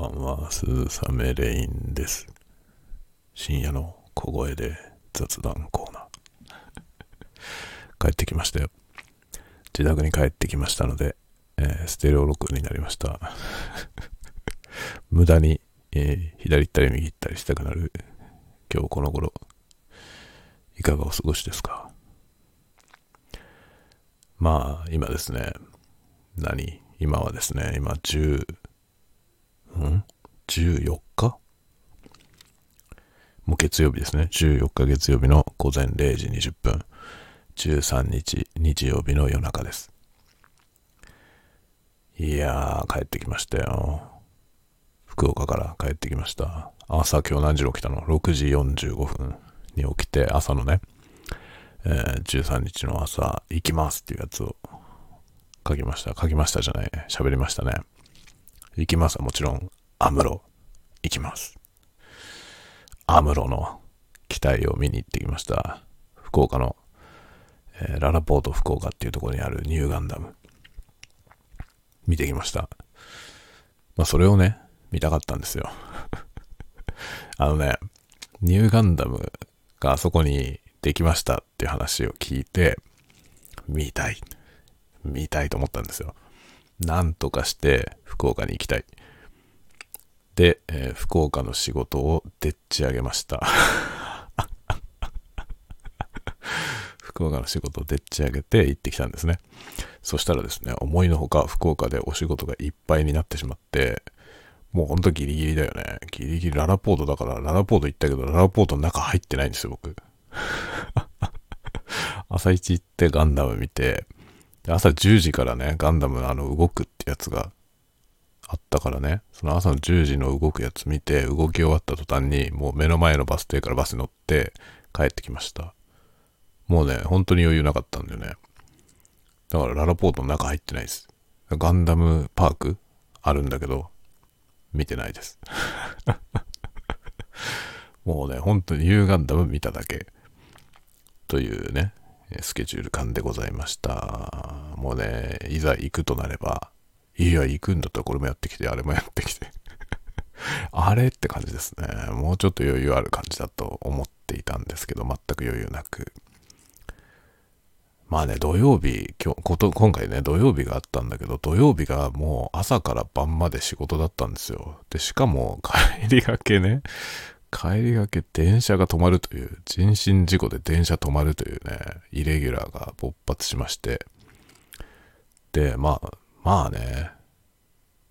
ばんは、スーサメレインです。深夜の小声で雑談コーナー。帰ってきましたよ。自宅に帰ってきましたので、えーステレオ録音になりました。無駄に、えー左行ったり右行ったりしたくなる今日この頃、いかがお過ごしですか？まあ、今ですね、何？今はですね、今10、ん ?14 日？もう月曜日ですね。14日月曜日の午前0時20分。13日日曜日の夜中です。いやー、帰ってきましたよ。福岡から帰ってきました。朝今日何時に起きたの ?6 時45分に起きて、朝のね、えー13日の朝、行きますっていうやつを書きました。書きましたじゃない。喋りましたね。行きますもちろん、アムロ、行きます。アムロの機体を見に行ってきました。福岡の、えーララポート福岡っていうところにあるニューガンダム。見てきました。まあそれをね、見たかったんですよ。あのね、ニューガンダムがあそこにできましたっていう話を聞いて、見たい。見たいと思ったんですよ。なんとかして福岡に行きたい。で、えー福岡の仕事をでっち上げました。福岡の仕事をでっち上げて行ってきたんですね。そしたらですね、思いのほか福岡でお仕事がいっぱいになってしまって、もうほんとギリギリだよね。ギリギリララポートだから、ララポート行ったけど、ララポートの中入ってないんですよ、僕。朝一行ってガンダム見て、朝10時からね、ガンダムのあの動くってやつがあったからね、その朝の10時の動くやつ見て、動き終わった途端に、もう目の前のバス停からバスに乗って帰ってきました。もうね、本当に余裕なかったんだよね。だからララポートの中入ってないです。ガンダムパークあるんだけど、見てないです。もうね、本当にニューガンダム見ただけ。というね、スケジュール感でございました。もうね、いざ行くとなれば、いや、行くんだったらこれもやってきて、あれもやってきて。あれって感じですね。もうちょっと余裕ある感じだと思っていたんですけど、全く余裕なく。まあね、土曜日、今日、こと、今回ね、土曜日があったんだけど、土曜日がもう朝から晩まで仕事だったんですよ。で、しかも帰りがけね、帰りがけ電車が止まるという、人身事故で電車止まるというね、イレギュラーが勃発しまして。で、まあ、まあね、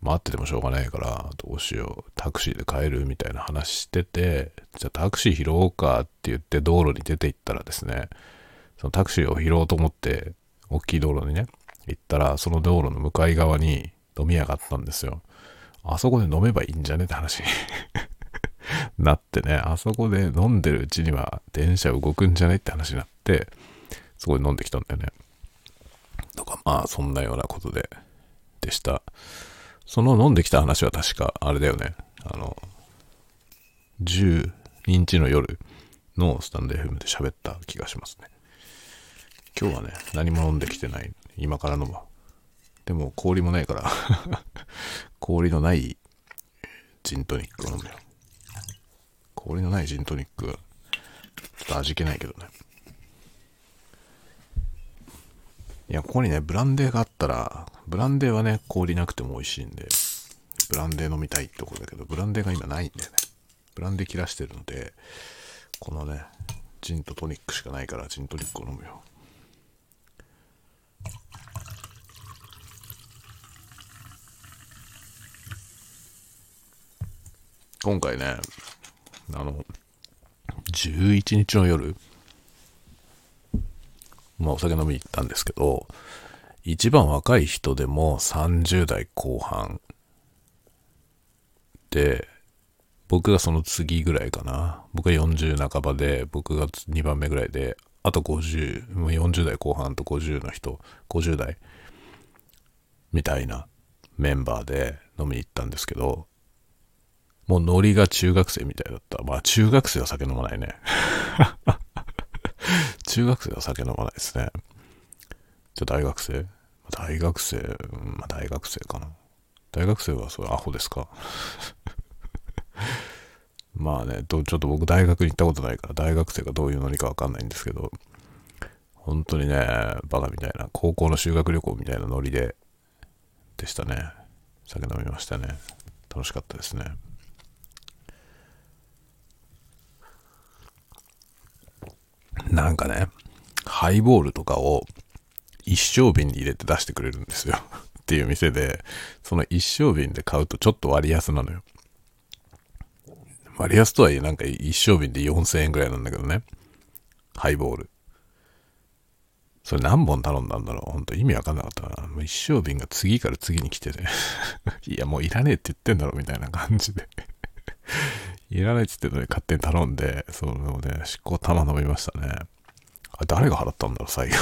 待っててもしょうがないから、どうしよう、タクシーで帰るみたいな話してて、じゃあタクシー拾おうかって言って道路に出て行ったらですね、そのタクシーを拾おうと思って、大きい道路にね、行ったら、その道路の向かい側に飲み屋があったんですよ。あそこで飲めばいいんじゃねって話 なってね、あそこで飲んでるうちには電車動くんじゃねって話になって、そこで飲んできたんだよね。とか、まあ、そんなようなことで、でした。その飲んできた話は確か、あれだよね。あの、10日の夜のスタンド FM で喋った気がしますね。今日はね、何も飲んできてない。今から飲む。でも氷もないから、氷のないジントニックを飲むよ。氷のないジントニック、ちょっと味気ないけどね。いや、ここにね、ブランデーがあったら、ブランデーはね、氷なくても美味しいんで、ブランデー飲みたいってことだけど、ブランデーが今ないんだよね。ブランデー切らしてるので、このね、ジンとトニックしかないから、ジントニックを飲むよ。今回ね、あの、11日の夜、まあお酒飲みに行ったんですけど、一番若い人でも30代後半で、僕がその次ぐらいかな。僕が40半ばで、僕が2番目ぐらいで、あと50、もう40代後半と50の人、50代みたいなメンバーで飲みに行ったんですけど、もうノリが中学生みたいだった。まあ中学生は酒飲まないね。中学生は酒飲まないですね。じゃあ大学生？大学生、まあ大学生かな。大学生はそれアホですか？まあね、ちょっと僕大学に行ったことないから大学生がどういうノリかわかんないんですけど、本当にね、バカみたいな、高校の修学旅行みたいなノリで、でしたね。酒飲みましたね。楽しかったですね。なんかね、ハイボールとかを一升瓶に入れて出してくれるんですよ。っていう店で、その一升瓶で買うとちょっと割安なのよ。割安とはいえなんか一升瓶で4000円ぐらいなんだけどね。ハイボール。それ何本頼んだんだろう？本当意味わかんなかったな。もう一升瓶が次から次に来てて いや、もういらねえって言ってんだろみたいな感じでいらないって言ってんのに勝手に頼んで、そのね、執行玉飲みましたね。あ、誰が払ったんだろう、最後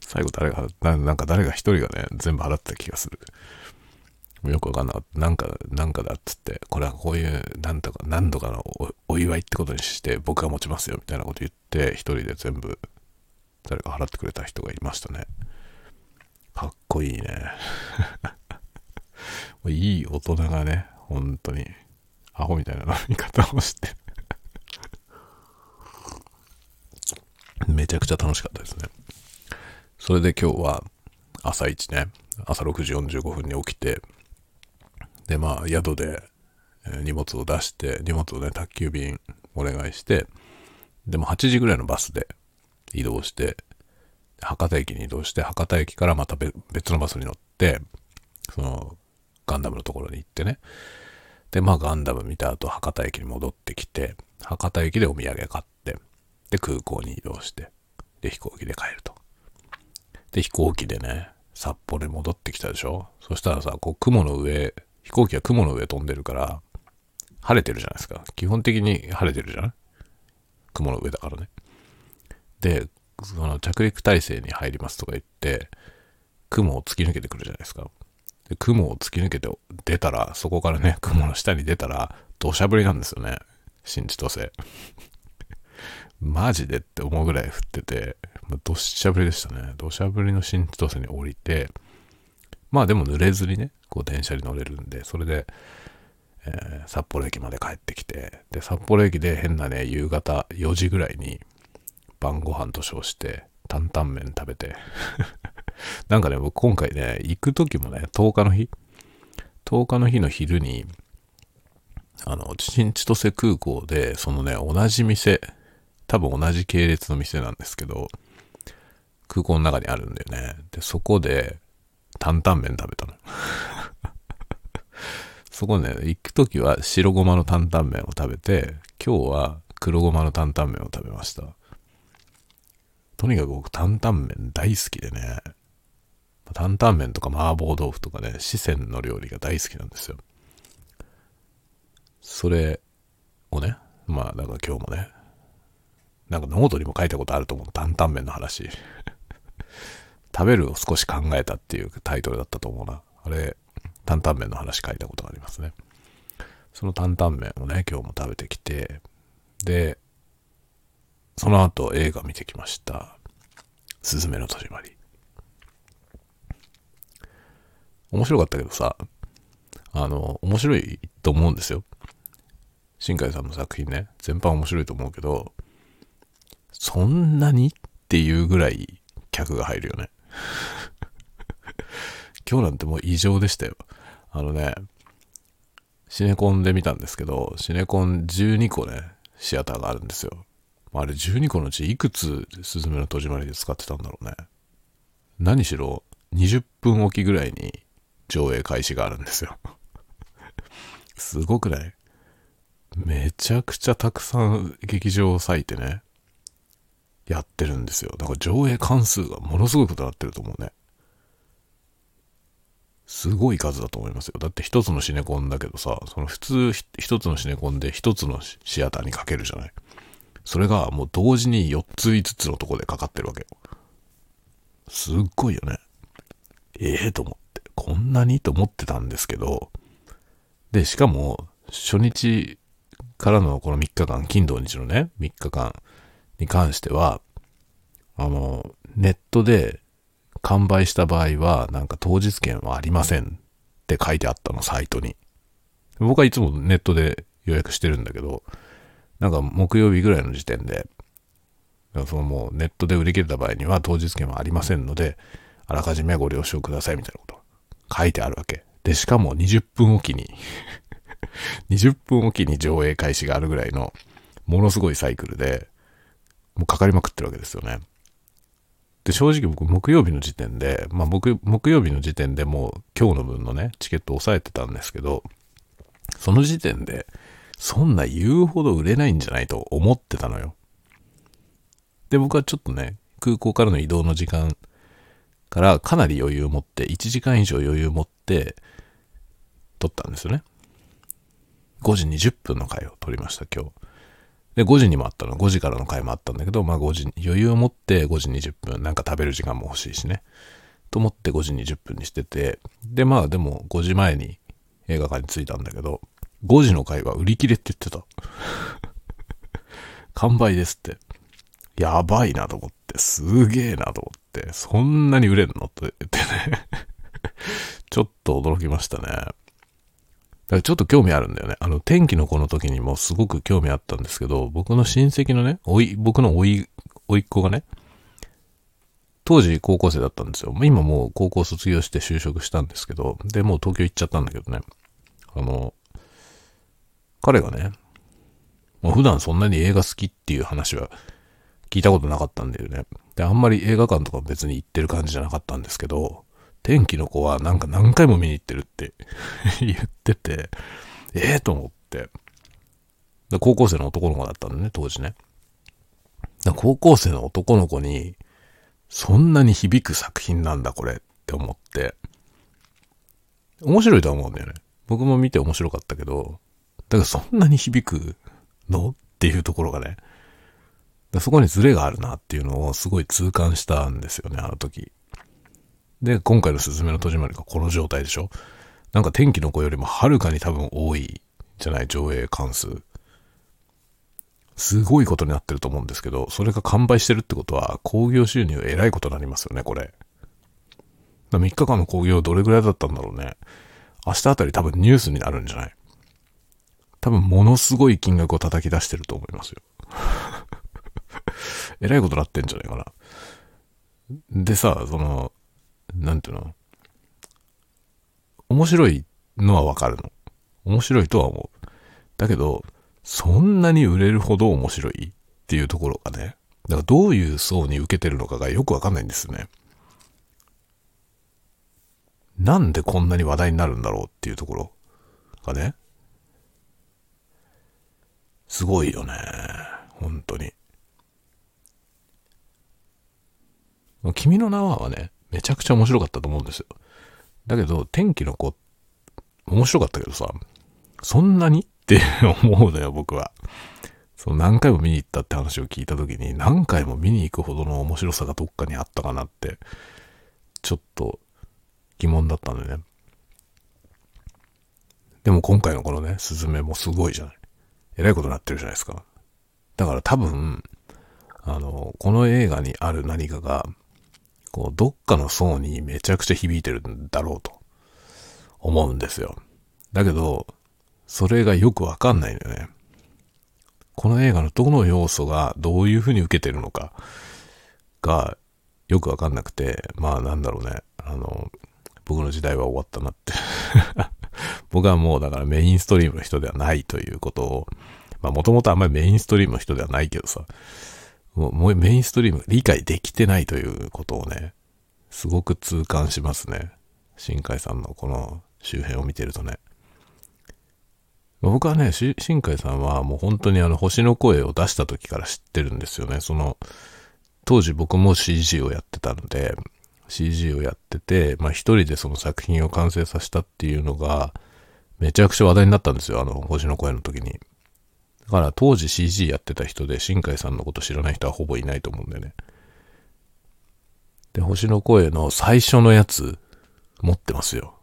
最後誰が払ったなんか誰が一人がね、全部払った気がする。よくわかんなかった。なんか、なんかだっつって、これはこういう、なんとか、何度かのお祝いってことにして僕が持ちますよ、みたいなこと言って、一人で全部、誰か払ってくれた人がいましたね。かっこいいね。いい大人がね、本当に、アホみたいな飲み方をしてめちゃくちゃ楽しかったですね。それで今日は朝一ね、朝6時45分に起きて、で、まあ、宿で荷物を出して、荷物をね、宅急便お願いして、でも8時ぐらいのバスで移動して、博多駅に移動して、博多駅からまた別のバスに乗って、その、ガンダムのところに行ってね。で、まあガンダム見た後、博多駅に戻ってきて、博多駅でお土産買って、で、空港に移動して、で、飛行機で帰ると。で、飛行機でね、札幌に戻ってきたでしょ？そしたらさ、こう雲の上、飛行機は雲の上飛んでるから、晴れてるじゃないですか。基本的に晴れてるじゃない？雲の上だからね。で、その着陸体制に入りますとか言って、雲を突き抜けてくるじゃないですか。で雲を突き抜けて出たら、そこからね、雲の下に出たら、土砂降りなんですよね。新千歳。マジでって思うぐらい降ってて、土砂降りでしたね。土砂降りの新千歳に降りて、まあでも濡れずにね、こう電車に乗れるんで、それで、えー、札幌駅まで帰ってきて、で、札幌駅で変なね、夕方4時ぐらいに晩ご飯と称して、担々麺食べてなんかね、僕今回ね、行く時もね、10日の日 ?10 日の日の昼に、あの、新千歳空港で、そのね、同じ店、多分同じ系列の店なんですけど、空港の中にあるんだよね。で、そこで、担々麺食べたの。そこね、行く時は白ごまの担々麺を食べて、今日は黒ごまの担々麺を食べました。とにかく僕担々麺大好きでね、担々麺とか麻婆豆腐とかね、四川の料理が大好きなんですよ。それをね、まあだから今日もね、なんかノートにも書いたことあると思う。担々麺の話。食べるを少し考えたっていうタイトルだったと思うな。あれ、担々麺の話書いたことがありますね。その担々麺をね、今日も食べてきて、で、その後映画見てきました。すずめの戸締まり。面白かったけどさ、あの、面白いと思うんですよ。新海さんの作品ね、全般面白いと思うけど、そんなにっていうぐらい客が入るよね。今日なんてもう異常でしたよ。あのね、シネコンで見たんですけど、シネコン12個ね、シアターがあるんですよ。あれ12個のうちいくつスズメの戸締まりで使ってたんだろうね。何しろ20分おきぐらいに上映開始があるんですよ。すごくない？めちゃくちゃたくさん劇場を割いてね、やってるんですよ。だから上映関数がものすごいことになってると思うね。すごい数だと思いますよ。だって一つのシネコンだけどさ、その普通一つのシネコンで一つのシアターにかけるじゃない。それがもう同時に4つ5つのとこでかかってるわけよ。すっごいよね。ええー、と思って。こんなにと思ってたんですけど、で、しかも、初日からのこの3日間、金土日のね、3日間に関しては、あの、ネットで完売した場合は、なんか当日券はありませんって書いてあったの、サイトに。僕はいつもネットで予約してるんだけど、なんか木曜日ぐらいの時点で、そのもうネットで売り切れた場合には当日券はありませんので、あらかじめご了承くださいみたいなこと書いてあるわけ。で、しかも20分おきに 20分おきに上映開始があるぐらいの、ものすごいサイクルで、もうかかりまくってるわけですよね。で、正直僕、木曜日の時点で、まあ僕、木曜日の時点でもう今日の分のね、チケット押さえてたんですけど、その時点で、そんな言うほど売れないんじゃないと思ってたのよ。で、僕はちょっとね、空港からの移動の時間からかなり余裕を持って、1時間以上余裕を持って、撮ったんですよね。5時20分の回を撮りました、今日。で、5時にもあったの。5時からの回もあったんだけど、まあ5時、余裕を持って5時20分、なんか食べる時間も欲しいしね。と思って5時20分にしてて、で、まあでも5時前に映画館に着いたんだけど、5時の回は売り切れって言ってた。完売ですって。やばいなと思って、すげえなと思って、そんなに売れんの？って言ってね ちょっと驚きましたね。だからちょっと興味あるんだよね。あの、天気の子の時にもすごく興味あったんですけど、僕の親戚のね、おい、僕のおい、おいっ子がね、当時高校生だったんですよ。今もう高校卒業して就職したんですけど、で、もう東京行っちゃったんだけどね。あの、彼がね、もう普段そんなに映画好きっていう話は聞いたことなかったんだよね。で、あんまり映画館とか別に行ってる感じじゃなかったんですけど、天気の子はなんか何回も見に行ってるって 言ってて、ええー、と思って。で高校生の男の子だったんだね、当時ね。高校生の男の子に、そんなに響く作品なんだこれって思って、面白いと思うんだよね。僕も見て面白かったけど、だからそんなに響くの？っていうところがね、そこにズレがあるなっていうのをすごい痛感したんですよね、あの時。で、今回のすずめの戸締まりがこの状態でしょなんか天気の子よりもはるかに多分多いじゃない、上映関数。すごいことになってると思うんですけど、それが完売してるってことは、興行収入えらいことになりますよね、これ。3日間の興行どれぐらいだったんだろうね。明日あたり多分ニュースになるんじゃない多分ものすごい金額を叩き出してると思いますよ。えらいことなってんじゃないかな。でさ、その、なんていうの？面白いのはわかるの。面白いとは思う。だけど、そんなに売れるほど面白いっていうところがね、だからどういう層に受けてるのかがよくわかんないんですよね。なんでこんなに話題になるんだろうっていうところがね、すごいよね。本当に。君の名ははね、めちゃくちゃ面白かったと思うんですよ。だけど、天気の子、面白かったけどさ、そんなにって 思うのよ、僕は。その何回も見に行ったって話を聞いた時に、何回も見に行くほどの面白さがどっかにあったかなって、ちょっと疑問だったんだよね。でも今回のこのね、スズメもすごいじゃない。えらいことになってるじゃないですか。だから多分、あの、この映画にある何かが、こう、どっかの層にめちゃくちゃ響いてるんだろうと思うんですよ。だけど、それがよくわかんないのよね。この映画のどの要素がどういう風に受けてるのかがよくわかんなくて、まあなんだろうね。あの、僕の時代は終わったなって 僕はもうだからメインストリームの人ではないということを、まあもともとあんまりメインストリームの人ではないけどさ、もうメインストリーム理解できてないということをね、すごく痛感しますね。新海さんのこの周辺を見てるとね。僕はね、新海さんはもう本当にあの星の声を出した時から知ってるんですよね。その、当時僕も CG をやってたので、CG をやってて、まあ一人でその作品を完成させたっていうのが、めちゃくちゃ話題になったんですよ、あの、星の声の時に。だから当時 CG やってた人で新海さんのこと知らない人はほぼいないと思うんだよね。で、星の声の最初のやつ、持ってますよ。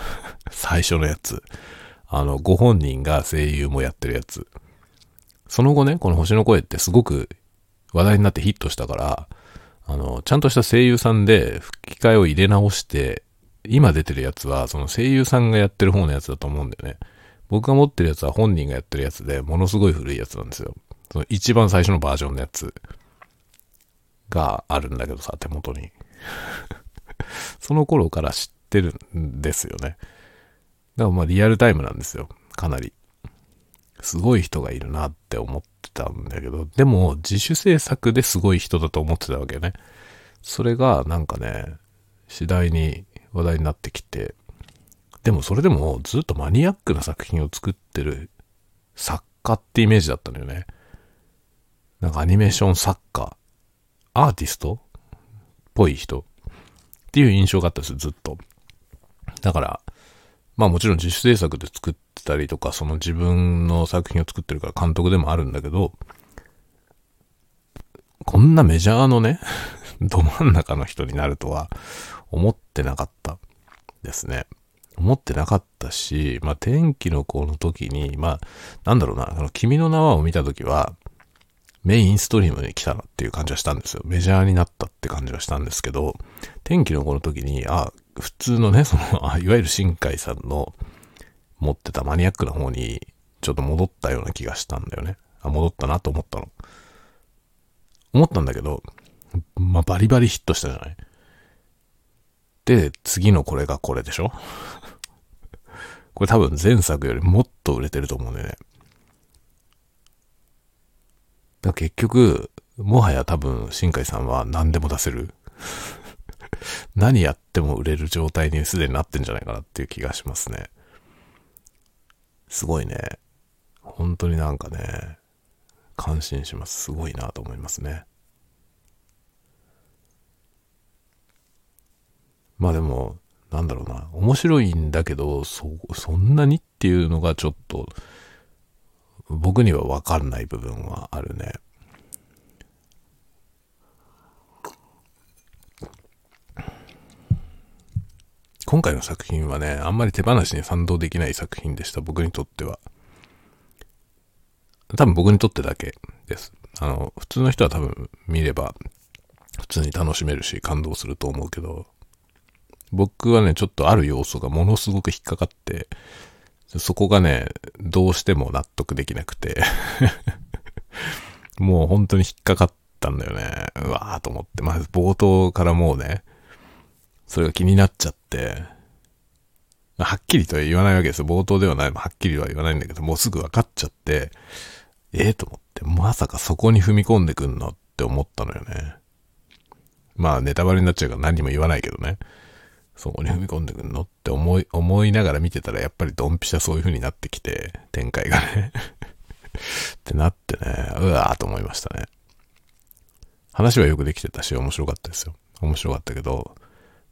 最初のやつ。あの、ご本人が声優もやってるやつ。その後ね、この星の声ってすごく話題になってヒットしたから、あの、ちゃんとした声優さんで吹き替えを入れ直して、今出てるやつは、その声優さんがやってる方のやつだと思うんだよね。僕が持ってるやつは本人がやってるやつで、ものすごい古いやつなんですよ。その一番最初のバージョンのやつがあるんだけどさ、手元に。その頃から知ってるんですよね。だからまあリアルタイムなんですよ。かなり。すごい人がいるなって思ってたんだけど、でも自主制作ですごい人だと思ってたわけね。それがなんかね、次第に話題になってきて、でもそれでもずっとマニアックな作品を作ってる作家ってイメージだったのよね。なんかアニメーション作家、アーティストっぽい人っていう印象があったんですよ、ずっと。だから、まあもちろん自主制作で作ってたりとか、その自分の作品を作ってるから監督でもあるんだけど、こんなメジャーのね、ど真ん中の人になるとは思ってなかったですね。思ってなかったし、まあ、天気の子の時に、まあ、なんだろうな、あの、君の名はを見た時は、メインストリームに来たなっていう感じはしたんですよ。メジャーになったって感じはしたんですけど、天気の子の時に、あ、普通のね、その、あいわゆる新海さんの持ってたマニアックな方に、ちょっと戻ったような気がしたんだよね。あ、戻ったなと思ったの。思ったんだけど、まあ、バリバリヒットしたじゃない。で、次のこれがこれでしょこれ多分前作よりもっと売れてると思うんだよね。だ結局、もはや多分、新海さんは何でも出せる。何やっても売れる状態にすでになってんじゃないかなっていう気がしますね。すごいね。本当になんかね、感心します。すごいなと思いますね。まあでも、なんだろうな、面白いんだけど、そ、そんなにっていうのがちょっと、僕にはわかんない部分はあるね。今回の作品はね、あんまり手放しに賛同できない作品でした、僕にとっては。多分僕にとってだけです。あの、普通の人は多分見れば、普通に楽しめるし感動すると思うけど、僕はね、ちょっとある要素がものすごく引っかかって、そこがね、どうしても納得できなくて もう本当に引っかかったんだよね。うわーと思って。まず冒頭からもうね、それが気になっちゃって、はっきりとは言わないわけですよ。冒頭ではない、はっきりは言わないんだけど、もうすぐ分かっちゃって、ええー、と思って、まさかそこに踏み込んでくんのって思ったのよね。まあ、ネタバレになっちゃうから何も言わないけどね。そこに踏み込んでくんのって思い、思いながら見てたらやっぱりドンピシャそういう風になってきて、展開がね ってなってね、うわーと思いましたね。話はよくできてたし、面白かったですよ。面白かったけど、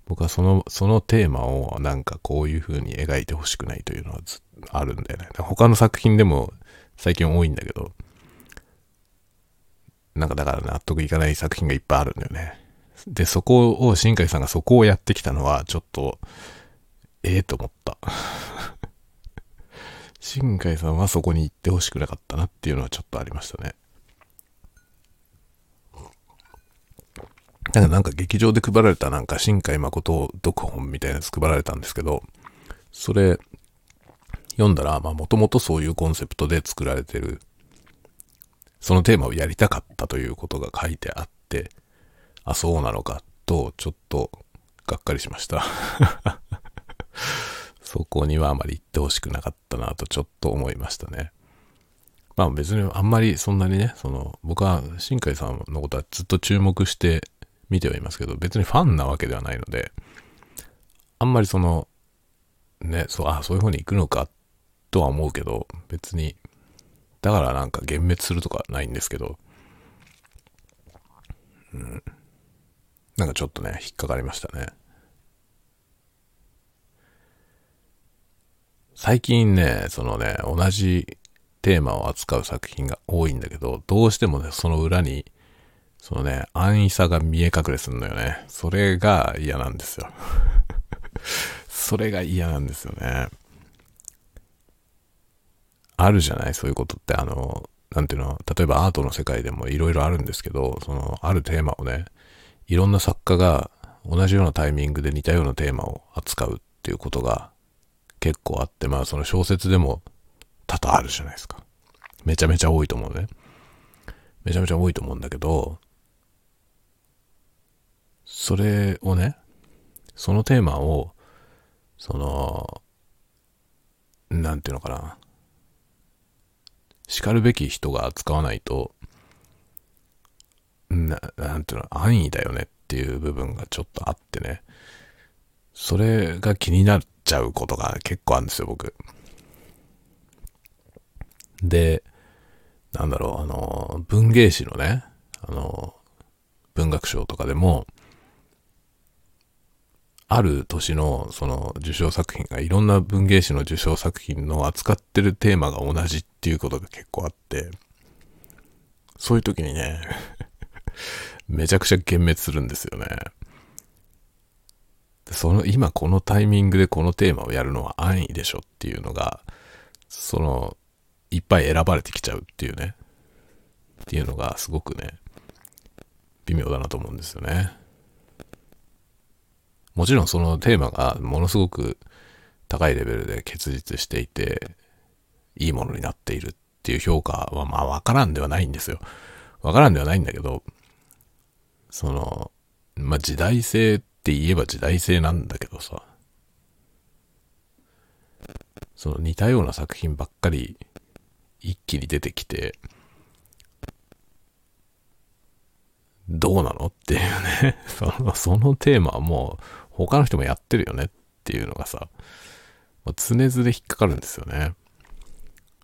僕はその、そのテーマをなんかこういう風に描いてほしくないというのはあるんだよね。他の作品でも最近多いんだけど、なんかだから納得いかない作品がいっぱいあるんだよね。で、そこを、新海さんがそこをやってきたのは、ちょっと、ええー、と思った。新海さんはそこに行ってほしくなかったなっていうのはちょっとありましたね。なんかなんか劇場で配られたなんか新海誠を読本みたいなやつ配られたんですけど、それ読んだら、まあもともとそういうコンセプトで作られてる、そのテーマをやりたかったということが書いてあって、あ、そうなのかと、ちょっと、がっかりしました そこにはあまり行ってほしくなかったなとちょっと思いましたね。まあ別にあんまりそんなにね、その僕は新海さんのことはずっと注目して見てはいますけど、別にファンなわけではないので、あんまりその、ね、そう、あ、そういう風に行くのかとは思うけど、別に、だからなんか幻滅するとかないんですけど、うん。なんかちょっとね、引っかかりましたね。最近ね、そのね、同じテーマを扱う作品が多いんだけど、どうしてもね、その裏に、そのね、安易さが見え隠れするのよね。それが嫌なんですよ。それが嫌なんですよね。あるじゃない？そういうことって、あの、なんていうの、例えばアートの世界でもいろいろあるんですけど、その、あるテーマをね、いろんな作家が同じようなタイミングで似たようなテーマを扱うっていうことが結構あって、まあその小説でも多々あるじゃないですか。めちゃめちゃ多いと思うね。めちゃめちゃ多いと思うんだけど、それをね、そのテーマを、その、なんていうのかな。叱るべき人が扱わないと、な、なんていうの、安易だよねっていう部分がちょっとあってね。それが気になっちゃうことが結構あるんですよ、僕。で、なんだろう、あの、文芸誌のね、あの、文学賞とかでも、ある年のその受賞作品がいろんな文芸誌の受賞作品の扱ってるテーマが同じっていうことが結構あって、そういう時にねめちゃくちゃ幻滅するんですよね。その、今このタイミングでこのテーマをやるのは安易でしょっていうのが、その、いっぱい選ばれてきちゃうっていうね。っていうのがすごくね、微妙だなと思うんですよね。もちろんそのテーマがものすごく高いレベルで結実していて、いいものになっているっていう評価はまあわからんではないんですよ。わからんではないんだけど、その、まあ時代性って言えば時代性なんだけどさ、その似たような作品ばっかり一気に出てきて、どうなのっていうね その、そのテーマはもう他の人もやってるよねっていうのがさ、常々引っかかるんですよね。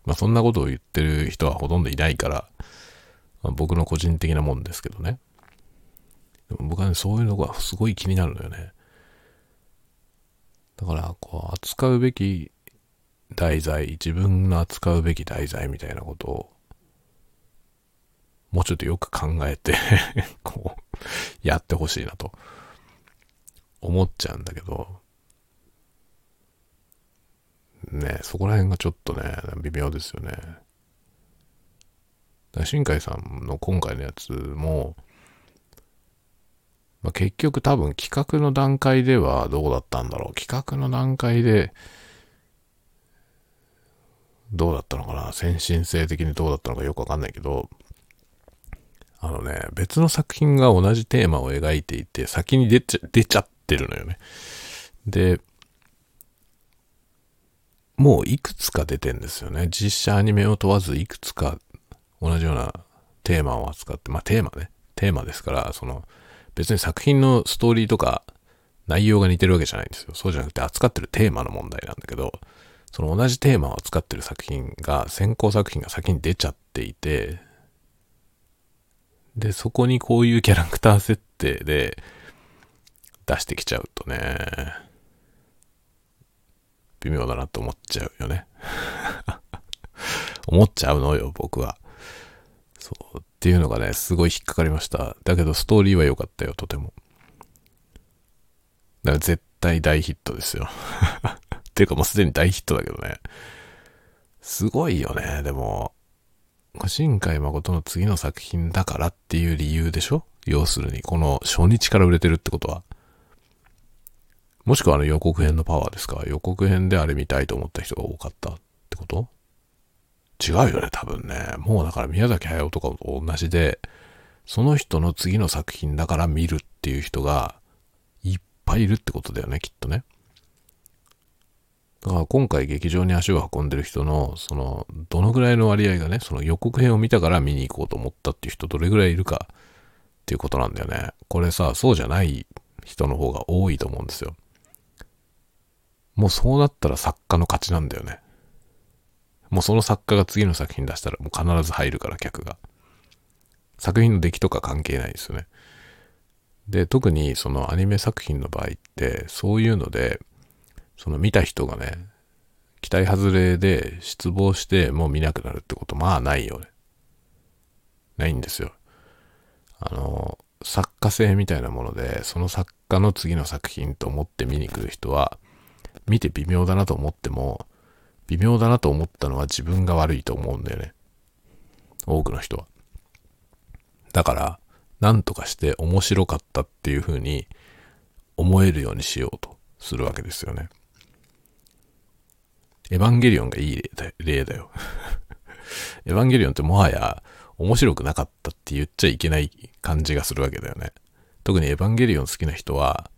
まあそんなことを言ってる人はほとんどいないから、まあ、僕の個人的なもんですけどね。でも僕はね、そういうのがすごい気になるのよね。だから、こう、扱うべき題材、自分の扱うべき題材みたいなことを、もうちょっとよく考えて こう、やってほしいなと、思っちゃうんだけど、ねそこら辺がちょっとね、微妙ですよね。新海さんの今回のやつも、まあ、結局多分企画の段階ではどうだったんだろう。企画の段階で、どうだったのかな先進性的にどうだったのかよくわかんないけど、あのね、別の作品が同じテーマを描いていて、先に出ちゃ、出ちゃってるのよね。で、もういくつか出てんですよね。実写アニメを問わずいくつか同じようなテーマを扱って、まあテーマね。テーマですから、その、別に作品のストーリーとか内容が似てるわけじゃないんですよ。そうじゃなくて扱ってるテーマの問題なんだけど、その同じテーマを扱ってる作品が、先行作品が先に出ちゃっていて、で、そこにこういうキャラクター設定で出してきちゃうとね、微妙だなと思っちゃうよね。思っちゃうのよ、僕は。そう。っていうのがね、すごい引っかかりました。だけどストーリーは良かったよ、とても。だから絶対大ヒットですよ。っていうかもうすでに大ヒットだけどね。すごいよね、でも。新海誠の次の作品だからっていう理由でしょ？要するに、この初日から売れてるってことは。もしくはあの予告編のパワーですか？予告編であれ見たいと思った人が多かったってこと？違うよね、多分ね。もうだから宮崎駿とかと同じで、その人の次の作品だから見るっていう人がいっぱいいるってことだよね、きっとね。だから今回劇場に足を運んでる人の、その、どのぐらいの割合がね、その予告編を見たから見に行こうと思ったっていう人どれぐらいいるかっていうことなんだよね。これさ、そうじゃない人の方が多いと思うんですよ。もうそうなったら作家の勝ちなんだよね。もうその作家が次の作品出したらもう必ず入るから客が。作品の出来とか関係ないですよね。で、特にそのアニメ作品の場合って、そういうので、その見た人がね、期待外れで失望してもう見なくなるってことまあないよね。ないんですよ。あの、作家性みたいなもので、その作家の次の作品と思って見に来る人は、見て微妙だなと思っても、微妙だなと思ったのは自分が悪いと思うんだよね。多くの人は。だから、なんとかして面白かったっていう風に思えるようにしようとするわけですよね。エヴァンゲリオンがいい例だよ。エヴァンゲリオンってもはや面白くなかったって言っちゃいけない感じがするわけだよね。特にエヴァンゲリオン好きな人は、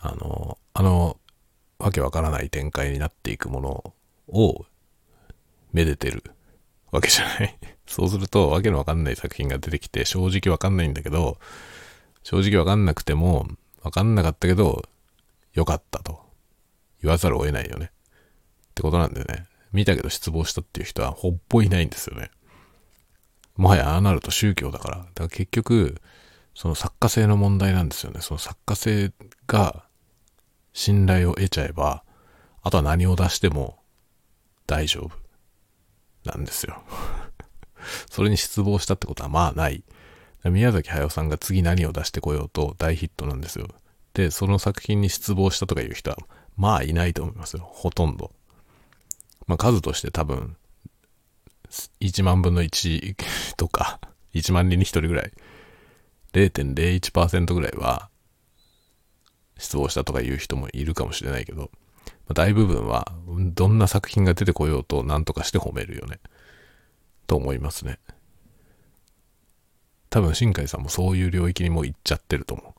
あの、あの、わけわからない展開になっていくものを、めでてるわけじゃない。そうすると、わけのわかんない作品が出てきて、正直わかんないんだけど、正直わかんなくても、わかんなかったけど、よかったと言わざるを得ないよね。ってことなんでね、見たけど失望したっていう人はほっぽいないんですよね。もはやああなると宗教だから。だから結局、その作家性の問題なんですよね。その作家性が信頼を得ちゃえば、あとは何を出しても大丈夫なんですよ。それに失望したってことはまあない。宮崎駿さんが次何を出してこようと大ヒットなんですよ。で、その作品に失望したとかいう人は、まあいないと思いますよ。ほとんど。まあ数として多分、1万分の1とか、1万人に1人ぐらい、0.01%ぐらいは、失望したとかいう人もいるかもしれないけど、大部分は、どんな作品が出てこようと何とかして褒めるよね。と思いますね。多分、新海さんもそういう領域にもう行っちゃってると思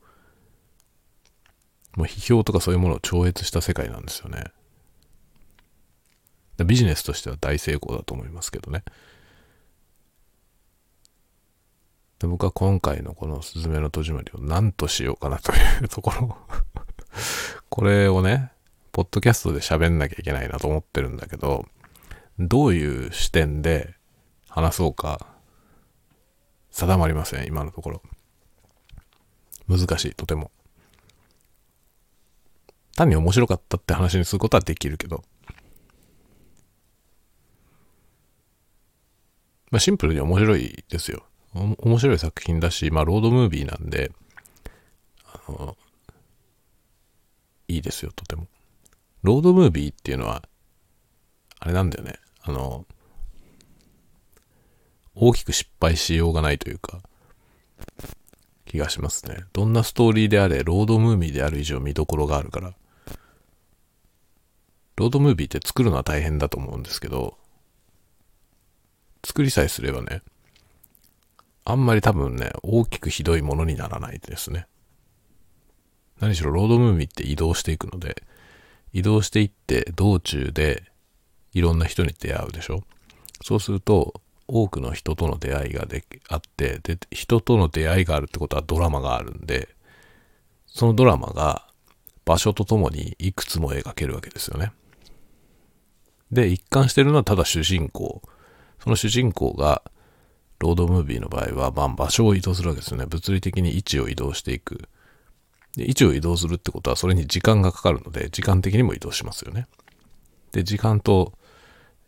う。もう批評とかそういうものを超越した世界なんですよね。ビジネスとしては大成功だと思いますけどね。で僕は今回のこのすずめの戸締まりを何としようかなというところこれをね、ポッドキャストで喋んなきゃいけないなと思ってるんだけど、どういう視点で話そうか定まりません、今のところ。難しい、とても。単に面白かったって話にすることはできるけど、まあ、シンプルに面白いですよ。面白い作品だし、まあ、ロードムービーなんで、あの、いいですよ、とても。ロードムービーっていうのは、あれなんだよね。あの、大きく失敗しようがないというか、気がしますね。どんなストーリーであれ、ロードムービーである以上見どころがあるから。ロードムービーって作るのは大変だと思うんですけど、作りさえすればね、あんまり多分ね、大きくひどいものにならないですね。何しろロードムービーって移動していくので、移動していって道中でいろんな人に出会うでしょ？そうすると、多くの人との出会いがであって、で、人との出会いがあるってことはドラマがあるんで、そのドラマが場所とともにいくつも描けるわけですよね。で、一貫してるのはただ主人公。その主人公が、ロードムービーの場合は、まあ、場所を移動するわけですよね。物理的に位置を移動していく。で位置を移動するってことは、それに時間がかかるので、時間的にも移動しますよね。で、時間と、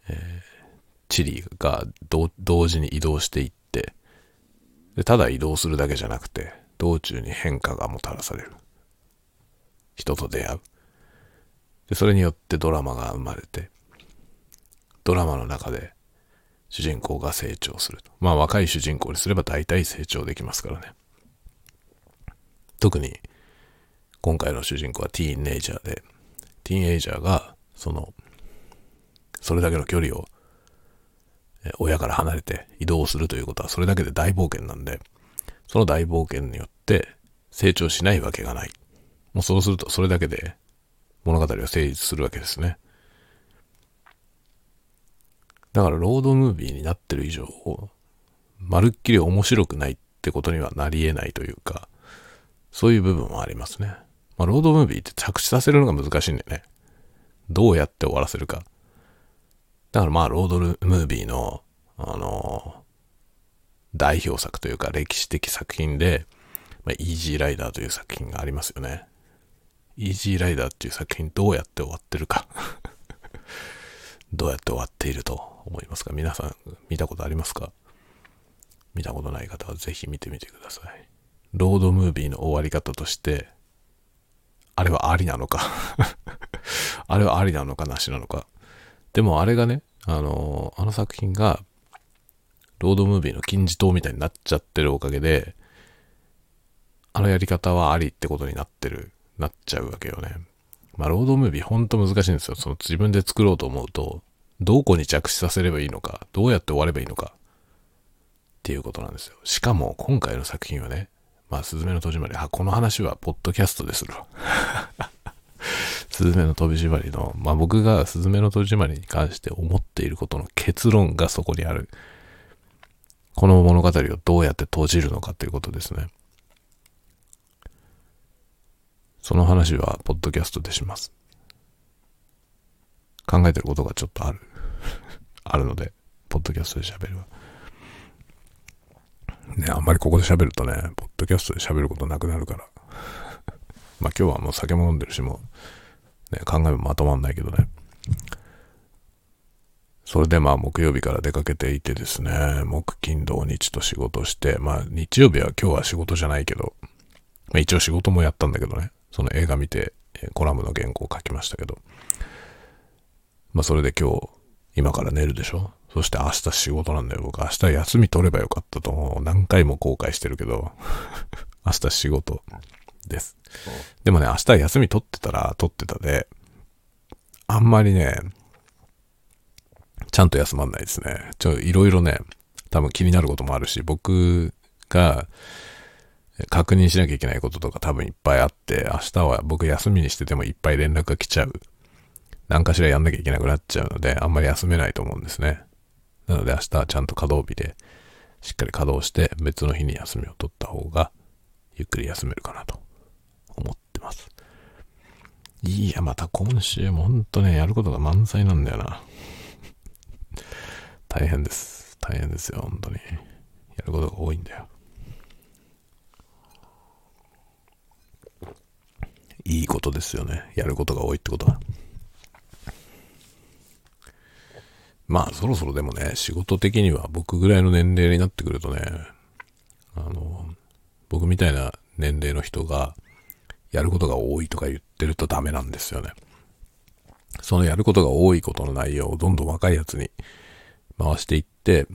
えー、地理が同時に移動していってで、ただ移動するだけじゃなくて、道中に変化がもたらされる。人と出会う。で、それによってドラマが生まれて、ドラマの中で主人公が成長すると。まあ若い主人公にすれば大体成長できますからね。特に今回の主人公はティーンネイジャーで、ティーンエイジャーがその、それだけの距離を親から離れて移動するということはそれだけで大冒険なんで、その大冒険によって成長しないわけがない。もうそうするとそれだけで物語は成立するわけですね。だからロードムービーになってる以上、まるっきり面白くないってことにはなり得ないというか、そういう部分はありますね。まあ、ロードムービーって着地させるのが難しいんでね。どうやって終わらせるか。だからまあ、ロードムービーの、あの代表作というか歴史的作品で、まあ、イージーライダーという作品がありますよね。イージーライダーっていう作品どうやって終わってるか どうやって終わっていると思いますか？皆さん見たことありますか？見たことない方はぜひ見てみてください。ロードムービーの終わり方として、あれはありなのか あれはありなのかなしなのか。でもあれがね、あのあの作品が、ロードムービーの金字塔みたいになっちゃってるおかげで、あのやり方はありってことになってる、なっちゃうわけよね。まあ、ロードムービーほんと難しいんですよ。その自分で作ろうと思うと、どこに着地させればいいのか、どうやって終わればいいのか、っていうことなんですよ。しかも、今回の作品はね、まあ、すずめの戸締まり、あ、この話はポッドキャストでするわ。すずめの戸締まりの、まあ僕がすずめの戸締まりに関して思っていることの結論がそこにある。この物語をどうやって閉じるのかということですね。その話は、ポッドキャストでします。考えてることがちょっとある。あるので、ポッドキャストで喋るわ。ね、あんまりここで喋るとね、ポッドキャストで喋ることなくなるから。まあ今日はもう酒も飲んでるし、もう、ね、考えもまとまんないけどね。それでまあ木曜日から出かけていてですね、木金土日と仕事して、まあ日曜日は今日は仕事じゃないけど、まあ一応仕事もやったんだけどね。その映画見て、コラムの原稿を書きましたけど、まあそれで今日、今から寝るでしょ？そして明日仕事なんだよ。僕明日休み取ればよかったと思う何回も後悔してるけど、明日仕事です。でもね、明日休み取ってたら取ってたで、あんまりね、ちゃんと休まんないですね。ちょ、いろいろね、多分気になることもあるし、僕が確認しなきゃいけないこととか多分いっぱいあって、明日は僕休みにしててもいっぱい連絡が来ちゃう。何かしらやんなきゃいけなくなっちゃうので、あんまり休めないと思うんですね。なので明日はちゃんと稼働日で、しっかり稼働して別の日に休みを取った方が、ゆっくり休めるかなと思ってます。いや、また今週もほんとね、やることが満載なんだよな。大変です。大変ですよ、本当に。やることが多いんだよ。いいことですよね。やることが多いってことは。まあ、そろそろでもね、仕事的には僕ぐらいの年齢になってくるとね、あの、僕みたいな年齢の人が、やることが多いとか言ってるとダメなんですよね。そのやることが多いことの内容をどんどん若いやつに回していって、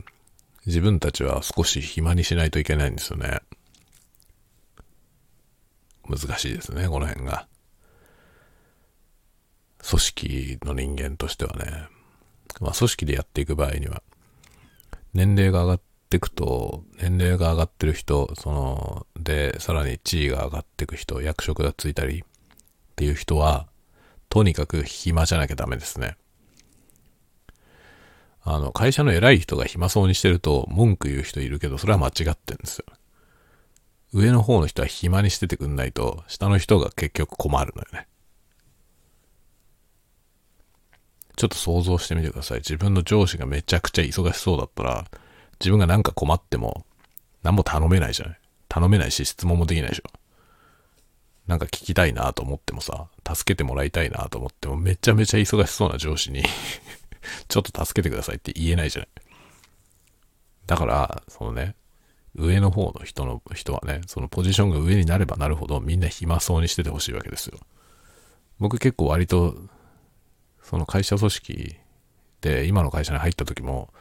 自分たちは少し暇にしないといけないんですよね。難しいですね、この辺が。組織の人間としてはね。まあ、組織でやっていく場合には、年齢が上がっていくと、年齢が上がってる人、その、で、さらに地位が上がっていく人、役職がついたりっていう人は、とにかく暇じゃなきゃダメですね。あの、会社の偉い人が暇そうにしてると文句言う人いるけど、それは間違ってんですよ。上の方の人は暇にしててくんないと、下の人が結局困るのよね。ちょっと想像してみてください。自分の上司がめちゃくちゃ忙しそうだったら、自分がなんか困っても、何も頼めないじゃない。頼めないし、質問もできないでしょ。なんか聞きたいなと思ってもさ、助けてもらいたいなと思っても、めちゃめちゃ忙しそうな上司に ちょっと助けてくださいって言えないじゃない。だから、そのね、上の方の人の人はね、そのポジションが上になればなるほどみんな暇そうにしててほしいわけですよ。僕結構割と、その会社組織で今の会社に入った時も、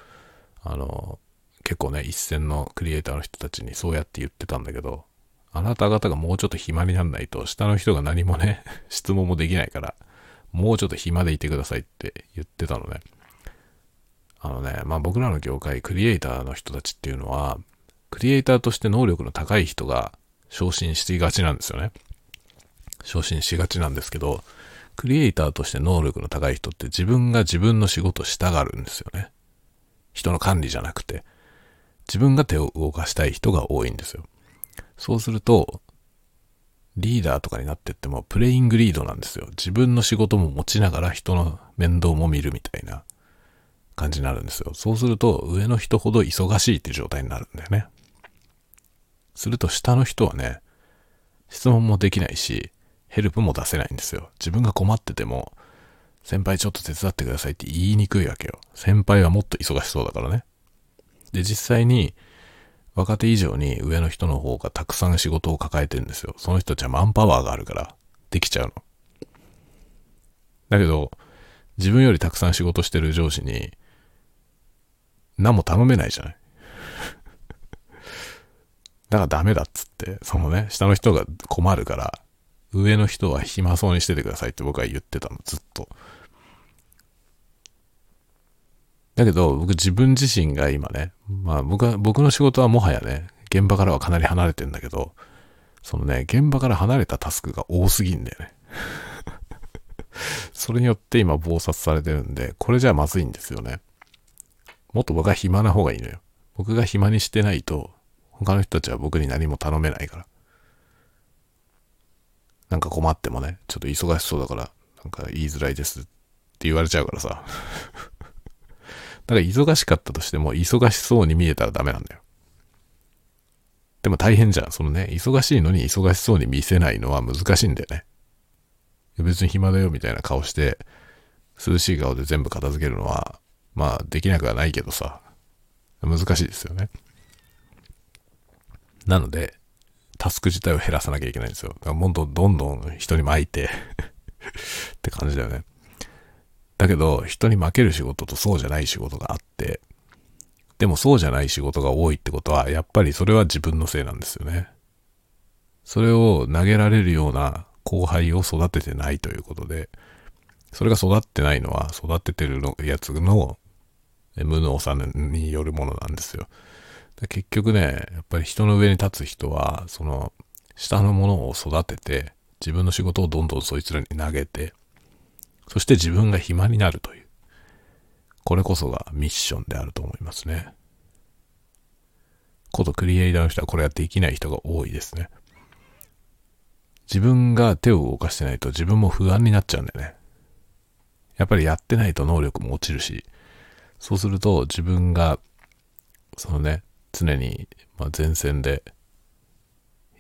あの、結構ね、一線のクリエイターの人たちにそうやって言ってたんだけど、あなた方がもうちょっと暇になんないと、下の人が何もね、質問もできないから、もうちょっと暇でいてくださいって言ってたのね。あのね、まあ僕らの業界、クリエイターの人たちっていうのは、クリエイターとして能力の高い人が昇進しがちなんですよね。昇進しがちなんですけど、クリエイターとして能力の高い人って自分が自分の仕事したがるんですよね。人の管理じゃなくて、自分が手を動かしたい人が多いんですよ。そうすると、リーダーとかになってってもプレイングリードなんですよ。自分の仕事も持ちながら人の面倒も見るみたいな感じになるんですよ。そうすると上の人ほど忙しいって状態になるんだよね。すると下の人はね、質問もできないし、ヘルプも出せないんですよ。自分が困ってても、先輩ちょっと手伝ってくださいって言いにくいわけよ。先輩はもっと忙しそうだからね。で、実際に、若手以上に上の人の方がたくさん仕事を抱えてるんですよ。その人たちはマンパワーがあるから、できちゃうの。だけど、自分よりたくさん仕事してる上司に、何も頼めないじゃない だからダメだっつって、そのね、下の人が困るから、上の人は暇そうにしててくださいって僕は言ってたの、ずっと。だけど、僕自分自身が今ね、まあ僕は、僕の仕事はもはやね、現場からはかなり離れてんだけど、そのね、現場から離れたタスクが多すぎんだよね。それによって今暴殺されてるんで、これじゃまずいんですよね。もっと僕は暇な方がいいのよ。僕が暇にしてないと、他の人たちは僕に何も頼めないから。なんか困ってもね、ちょっと忙しそうだから、なんか言いづらいですって言われちゃうからさ。だから忙しかったとしても、忙しそうに見えたらダメなんだよ。でも大変じゃん。そのね、忙しいのに忙しそうに見せないのは難しいんだよね。別に暇だよみたいな顔して、涼しい顔で全部片付けるのは、まあできなくはないけどさ、難しいですよね。なので、タスク自体を減らさなきゃいけないんですよ。だからもっとどんどん人に巻いて って感じだよね。だけど、人に負ける仕事とそうじゃない仕事があって、でもそうじゃない仕事が多いってことは、やっぱりそれは自分のせいなんですよね。それを投げられるような後輩を育ててないということで、それが育ってないのは育ててるやつの無能さによるものなんですよ。結局ね、やっぱり人の上に立つ人は、その、下のものを育てて、自分の仕事をどんどんそいつらに投げて、そして自分が暇になるという。これこそがミッションであると思いますね。ことクリエイターの人はこれができない人が多いですね。自分が手を動かしてないと自分も不安になっちゃうんだよね。やっぱりやってないと能力も落ちるし、そうすると自分が、そのね、常に、ま前線で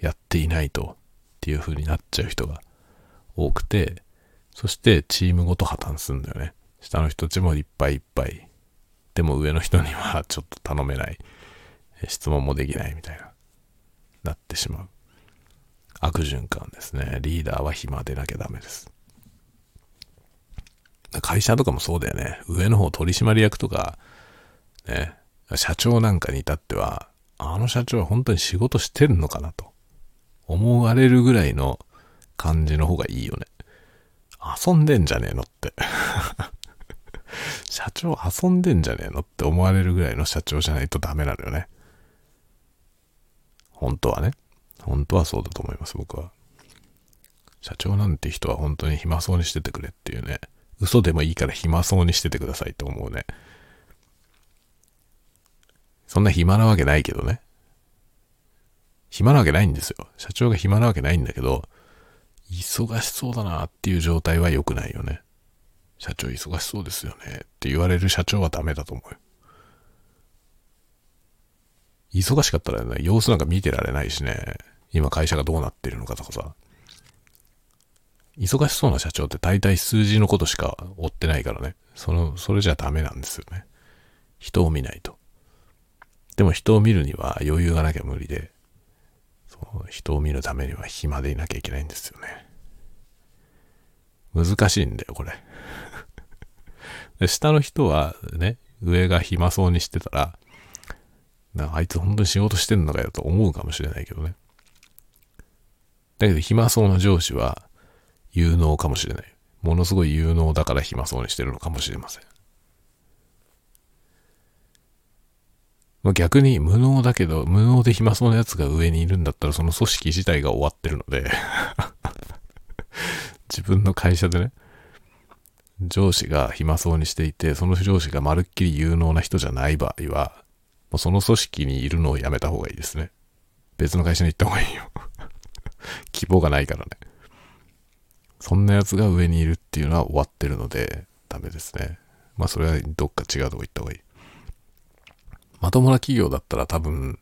やっていないとっていう風になっちゃう人が多くて、そしてチームごと破綻するんだよね。下の人たちもいっぱいいっぱい。でも上の人にはちょっと頼めない。質問もできないみたいな、なってしまう。悪循環ですね。リーダーは暇でなきゃダメです。会社とかもそうだよね。上の方取締役とか、ね、社長なんかに至っては、あの社長は本当に仕事してんのかなと思われるぐらいの感じの方がいいよね。遊んでんじゃねえのって 社長遊んでんじゃねえのって思われるぐらいの社長じゃないとダメなのよね。本当はね。本当はそうだと思います、僕は。社長なんて人は本当に暇そうにしててくれっていうね。嘘でもいいから暇そうにしててくださいと思うね。そんな暇なわけないけどね。暇なわけないんですよ。社長が暇なわけないんだけど、忙しそうだなっていう状態は良くないよね。社長忙しそうですよねって言われる社長はダメだと思うよ。忙しかったらね、様子なんか見てられないしね。今会社がどうなってるのかとかさ。忙しそうな社長って大体数字のことしか追ってないからね。その、それじゃダメなんですよね。人を見ないと。でも人を見るには余裕がなきゃ無理で、そう人を見るためには暇でいなきゃいけないんですよね。難しいんだよ、これ。下の人はね、上が暇そうにしてたら、なんかあいつ本当に仕事してんのかよと思うかもしれないけどね。だけど暇そうな上司は有能かもしれない。ものすごい有能だから暇そうにしてるのかもしれません。まあ、逆に無能だけど、無能で暇そうな奴が上にいるんだったらその組織自体が終わってるので 自分の会社でね、上司が暇そうにしていて、その上司がまるっきり有能な人じゃない場合は、もうその組織にいるのをやめた方がいいですね。別の会社に行った方がいいよ 希望がないからね。そんな奴が上にいるっていうのは終わってるので、ダメですね。まあそれはどっか違うとこ行った方がいい。まともな企業だったら多分、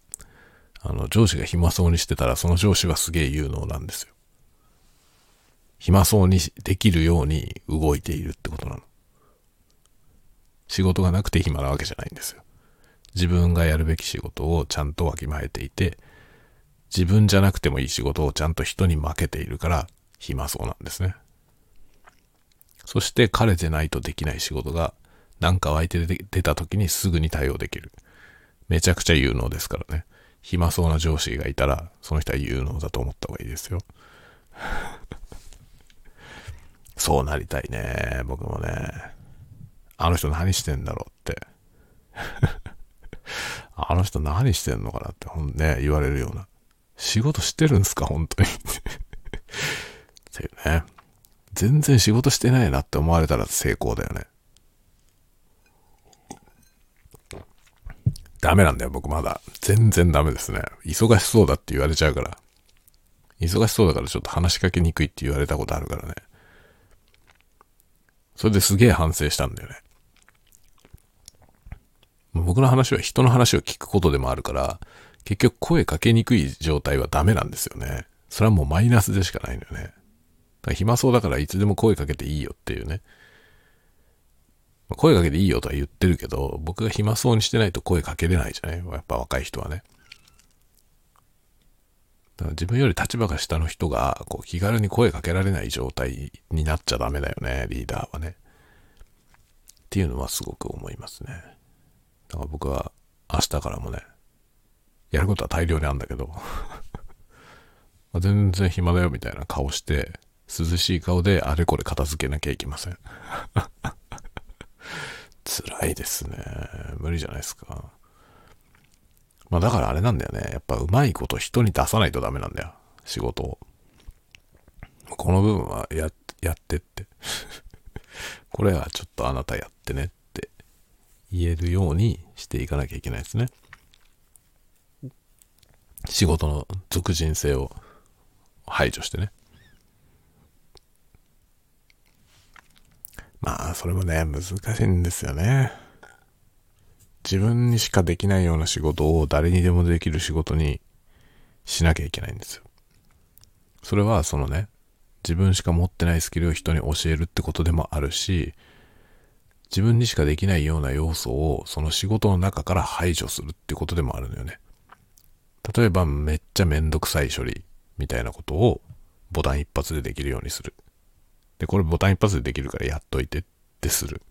あの、上司が暇そうにしてたら、その上司はすげえ有能なんですよ。暇そうにできるように動いているってことなの。仕事がなくて暇なわけじゃないんですよ。自分がやるべき仕事をちゃんとわきまえていて、自分じゃなくてもいい仕事をちゃんと人に負けているから暇そうなんですね。そして彼でないとできない仕事が何か湧いて出た時にすぐに対応できる。めちゃくちゃ有能ですからね。暇そうな上司がいたら、その人は有能だと思った方がいいですよ。そうなりたいね。僕もね。あの人何してんだろうって。あの人何してんのかなってほんね、言われるような。仕事してるんすか本当に っていうね。全然仕事してないなって思われたら成功だよね。ダメなんだよ、僕まだ。全然ダメですね。忙しそうだって言われちゃうから。忙しそうだからちょっと話しかけにくいって言われたことあるからね。それですげえ反省したんだよね。僕の話は人の話を聞くことでもあるから、結局声かけにくい状態はダメなんですよね。それはもうマイナスでしかないのよね。だから暇そうだからいつでも声かけていいよっていうね。声かけていいよとは言ってるけど、僕が暇そうにしてないと声かけれないじゃない？やっぱ若い人はね。だから自分より立場が下の人がこう気軽に声かけられない状態になっちゃダメだよね、リーダーはね。っていうのはすごく思いますね。だから僕は明日からもね、やることは大量にあるんだけど 全然暇だよみたいな顔して、涼しい顔であれこれ片付けなきゃいけません 辛いですね。無理じゃないですか。まあだからあれなんだよね。やっぱうまいこと人に出さないとダメなんだよ。仕事を。この部分はや、やってって。これはちょっとあなたやってねって言えるようにしていかなきゃいけないですね。仕事の俗人性を排除してね。まあ、それもね、難しいんですよね。自分にしかできないような仕事を誰にでもできる仕事にしなきゃいけないんですよ。それはそのね、自分しか持ってないスキルを人に教えるってことでもあるし、自分にしかできないような要素をその仕事の中から排除するってことでもあるのよね。例えばめっちゃめんどくさい処理みたいなことをボタン一発でできるようにする。で、これボタン一発でできるからやっといてってする。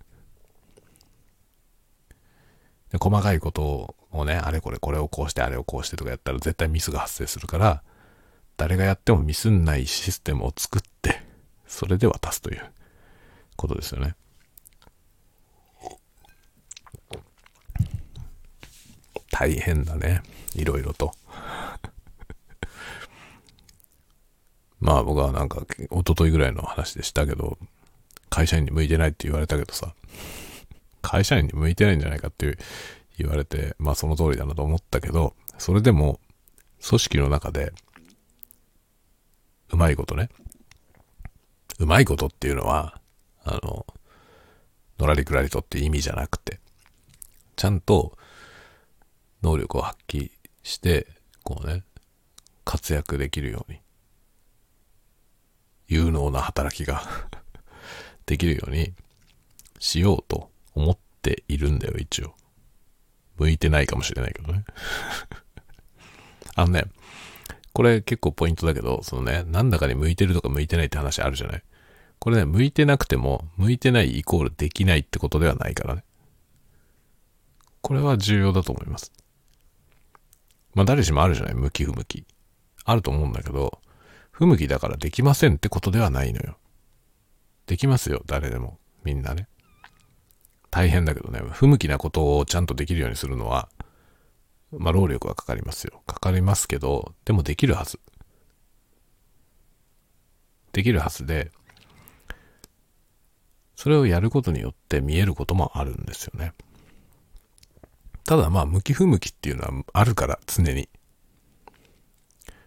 で、細かいことをね、あれこれこれをこうしてあれをこうしてとかやったら絶対ミスが発生するから、誰がやってもミスんないシステムを作って、それで渡すということですよね。大変だね。いろいろと。まあ僕はなんか、一昨日ぐらいの話でしたけど、会社員に向いてないって言われたけどさ、会社員に向いてないんじゃないかって言われて、まあその通りだなと思ったけど、それでも、組織の中で、うまいことね、うまいことっていうのは、あの、のらりくらりとって意味じゃなくて、ちゃんと能力を発揮して、こうね、活躍できるように有能な働きが できるようにしようと思っているんだよ、一応。向いてないかもしれないけどね。あのね、これ結構ポイントだけど、そのね、なんだかに向いてるとか向いてないって話あるじゃない？これね、向いてなくても、向いてないイコールできないってことではないからね。これは重要だと思います。まあ誰しもあるじゃない？向き不向き。あると思うんだけど、不向きだからできませんってことではないのよ。できますよ、誰でも。みんなね。大変だけどね、不向きなことをちゃんとできるようにするのは、まあ、労力はかかりますよ。かかりますけど、でもできるはず。できるはずで、それをやることによって見えることもあるんですよね。ただまあ、向き不向きっていうのはあるから、常に。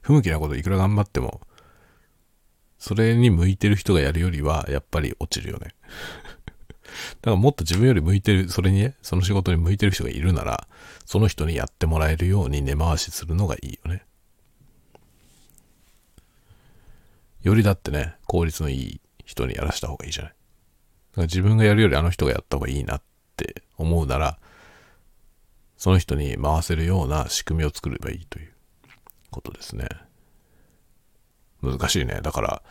不向きなこといくら頑張っても、それに向いてる人がやるよりは、やっぱり落ちるよね。だからもっと自分より向いてる、それにね、その仕事に向いてる人がいるなら、その人にやってもらえるように根回しするのがいいよね。よりだってね、効率のいい人にやらした方がいいじゃない。だから自分がやるよりあの人がやった方がいいなって思うなら、その人に回せるような仕組みを作ればいいということですね。難しいね。だから、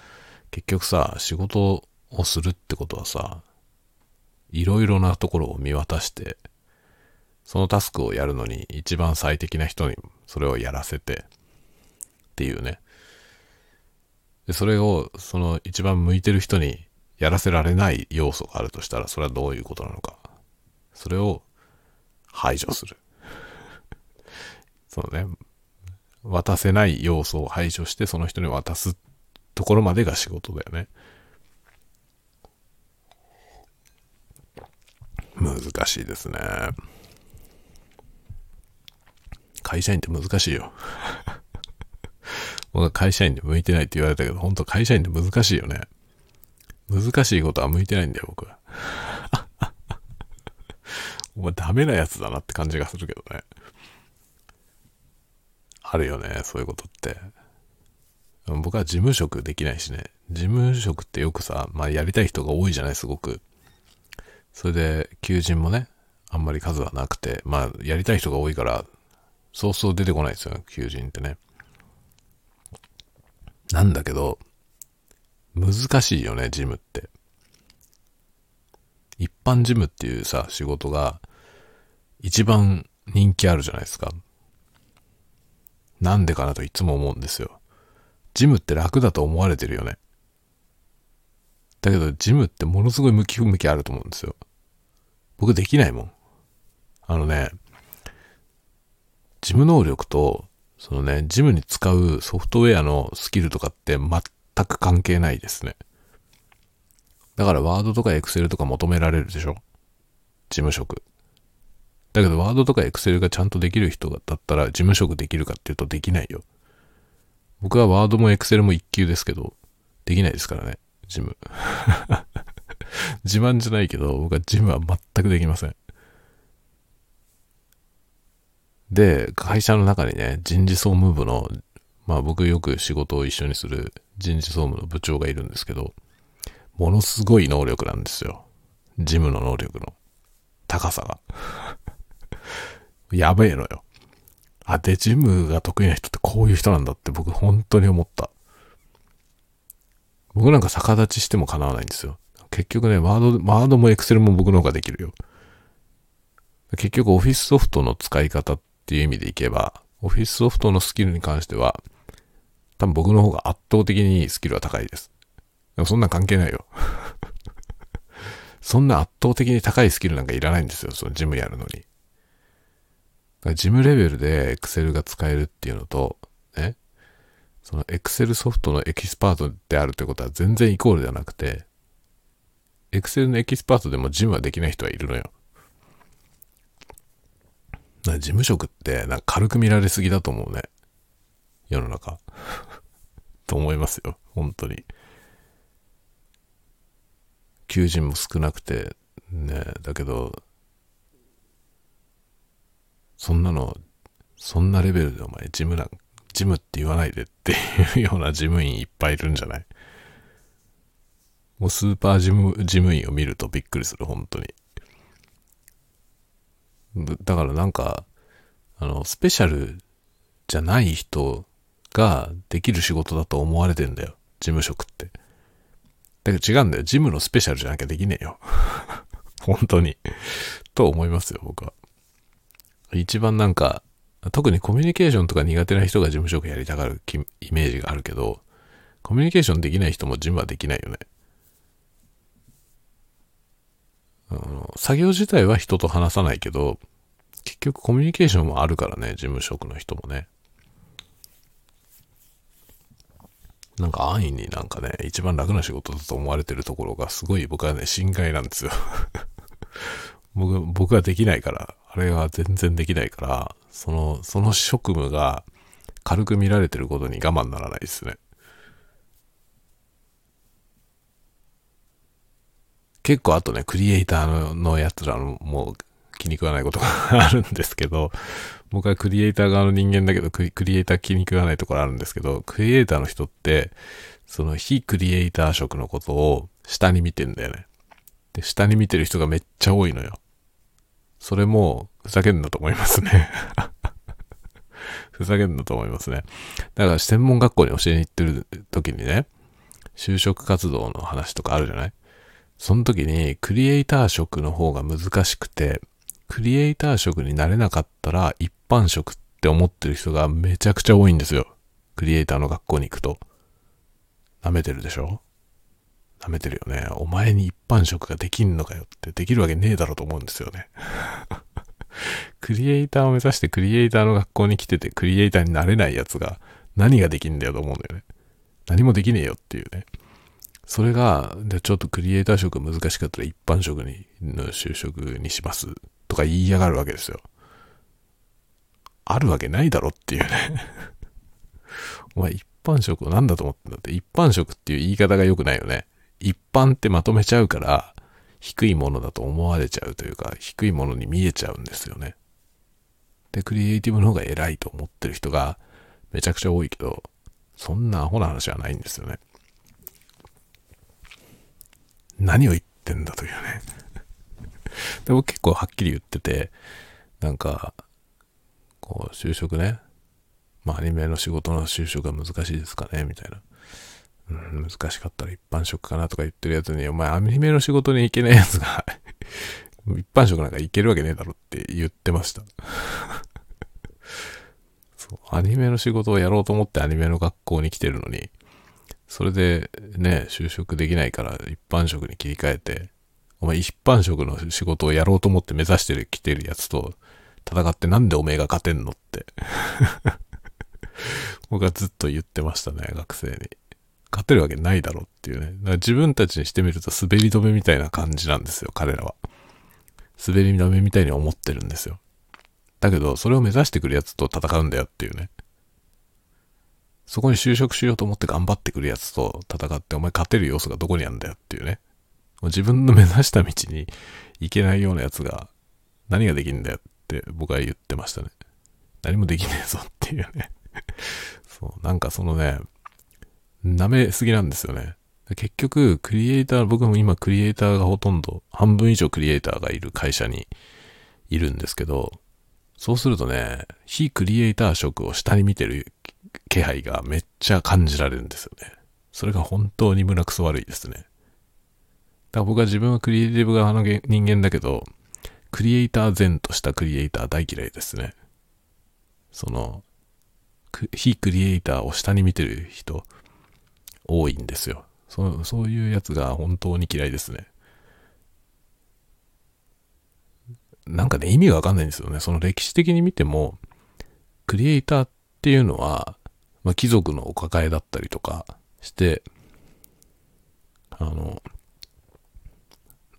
結局さ、仕事をするってことはさ、いろいろなところを見渡して、そのタスクをやるのに一番最適な人にそれをやらせてっていうね。で、それを、その一番向いてる人にやらせられない要素があるとしたら、それはどういうことなのか。それを排除する。そうね。渡せない要素を排除して、その人に渡すところまでが仕事だよね。難しいですね。会社員って難しいよ。僕は会社員で向いてないって言われたけど、本当会社員って難しいよね。難しいことは向いてないんだよ、僕は。お前ダメなやつだなって感じがするけどね。あるよね、そういうことって。僕は事務職できないしね。事務職ってよくさ、まあやりたい人が多いじゃない、すごく。それで、求人もね、あんまり数はなくて、まあやりたい人が多いから、そうそう出てこないですよ、求人ってね。なんだけど、難しいよね、事務って。一般事務っていうさ、仕事が一番人気あるじゃないですか。なんでかなといつも思うんですよ。事務って楽だと思われてるよね。だけど、事務ってものすごい向き不向きあると思うんですよ。僕できないもん。あのね、事務能力と、そのね、事務に使うソフトウェアのスキルとかって全く関係ないですね。だからワードとかエクセルとか求められるでしょ事務職。だけどワードとかエクセルがちゃんとできる人だったら事務職できるかっていうとできないよ。僕はワードもエクセルも一級ですけど、できないですからね、事務。自慢じゃないけど、僕は事務は全くできません。で、会社の中にね、人事総務部の、まあ僕よく仕事を一緒にする人事総務の部長がいるんですけど、ものすごい能力なんですよ。事務の能力の高さが。やべえのよ。あ、で、ジムが得意な人ってこういう人なんだって僕本当に思った。僕なんか逆立ちしても叶わないんですよ。結局ね、ワード、ワードもエクセルも僕の方ができるよ。結局オフィスソフトの使い方っていう意味でいけば、オフィスソフトのスキルに関しては、多分僕の方が圧倒的にスキルは高いです。でもそんなん関係ないよ。そんな圧倒的に高いスキルなんかいらないんですよ、その事務やるのに。事務レベルで Excel が使えるっていうのと、ね、その Excel ソフトのエキスパートであるということは全然イコールではなくて、Excel のエキスパートでも事務はできない人はいるのよ。事務職ってなんか軽く見られすぎだと思うね。世の中。と思いますよ。本当に。求人も少なくて、ね、だけど、そんなの、そんなレベルでお前、ジムなん、ジムって言わないでっていうような事務員いっぱいいるんじゃない？もうスーパー事務、事務員を見るとびっくりする、本当に。だからなんか、あの、スペシャルじゃない人ができる仕事だと思われてんだよ。事務職って。だけど違うんだよ。ジムのスペシャルじゃなきゃできねえよ。本当に。と思いますよ、僕は。一番なんか、特にコミュニケーションとか苦手な人が事務職やりたがるイメージがあるけど、コミュニケーションできない人も事務はできないよね。あの作業自体は人と話さないけど、結局コミュニケーションもあるからね、事務職の人もね。なんか安易になんかね、一番楽な仕事だと思われてるところがすごい僕はね、心外なんですよ僕、僕はできないから、あれは全然できないから、その、その職務が軽く見られてることに我慢ならないですね。結構あとね、クリエイターののやつらのもう気に食わないことがあるんですけど、僕はクリエイター側の人間だけどク、クリエイター気に食わないところあるんですけど、クリエイターの人って、その非クリエイター職のことを下に見てんだよね。で、下に見てる人がめっちゃ多いのよ。それも、ふざけんなと思いますね ふざけんなと思いますね。だから専門学校に教えに行ってる時にね、就職活動の話とかあるじゃない？その時にクリエイター職の方が難しくて、クリエイター職になれなかったら一般職って思ってる人がめちゃくちゃ多いんですよ。クリエイターの学校に行くと。舐めてるでしょ？舐めてるよね。お前に一般職ができんのかよってできるわけねえだろうと思うんですよね。クリエイターを目指してクリエイターの学校に来ててクリエイターになれないやつが何ができんだよと思うんだよね。何もできねえよっていうね。それが、でちょっとクリエイター職難しかったら一般職に、の就職にしますとか言いやがるわけですよ。あるわけないだろっていうね。お前一般職を何だと思ってんだって、一般職っていう言い方が良くないよね。一般ってまとめちゃうから、低いものだと思われちゃうというか、低いものに見えちゃうんですよね。で、クリエイティブの方が偉いと思ってる人がめちゃくちゃ多いけど、そんなアホな話はないんですよね。何を言ってんだというね。で僕結構はっきり言ってて、なんか、こう、就職ね。まあ、アニメの仕事の就職は難しいですかねみたいな。うん、難しかったら一般職かなとか言ってるやつに、お前アニメの仕事に行けないやつが 一般職なんか行けるわけねえだろって言ってました そう。アニメの仕事をやろうと思ってアニメの学校に来てるのに、それでね、就職できないから一般職に切り替えて、お前一般職の仕事をやろうと思って目指してる来てるやつと戦ってなんでおめえが勝てんのって僕はずっと言ってましたね、学生に。勝てるわけないだろうっていうね。だから自分たちにしてみると滑り止めみたいな感じなんですよ、彼らは。滑り止めみたいに思ってるんですよ。だけど、それを目指してくるやつと戦うんだよっていうね。そこに就職しようと思って頑張ってくるやつと戦って、お前勝てる要素がどこにあるんだよっていうね。もう自分の目指した道に行けないようなやつが何ができるんだよって僕は言ってましたね。何もできねえぞっていうね。そう、なんかそのね、舐めすぎなんですよね。結局、クリエイター、僕も今クリエイターがほとんど、半分以上クリエイターがいる会社にいるんですけど、そうするとね、非クリエイター職を下に見てる気配がめっちゃ感じられるんですよね。それが本当に胸くそ悪いですね。だから僕は自分はクリエイティブ側の人間だけど、クリエイター前としたクリエイター大嫌いですね。その、非クリエイターを下に見てる人多いんですよ。そそういうやつが本当に嫌いですね。なんかね、意味がわかんないんですよね。その歴史的に見ても、クリエイターっていうのは、まあ、貴族のお抱えだったりとかして、あの、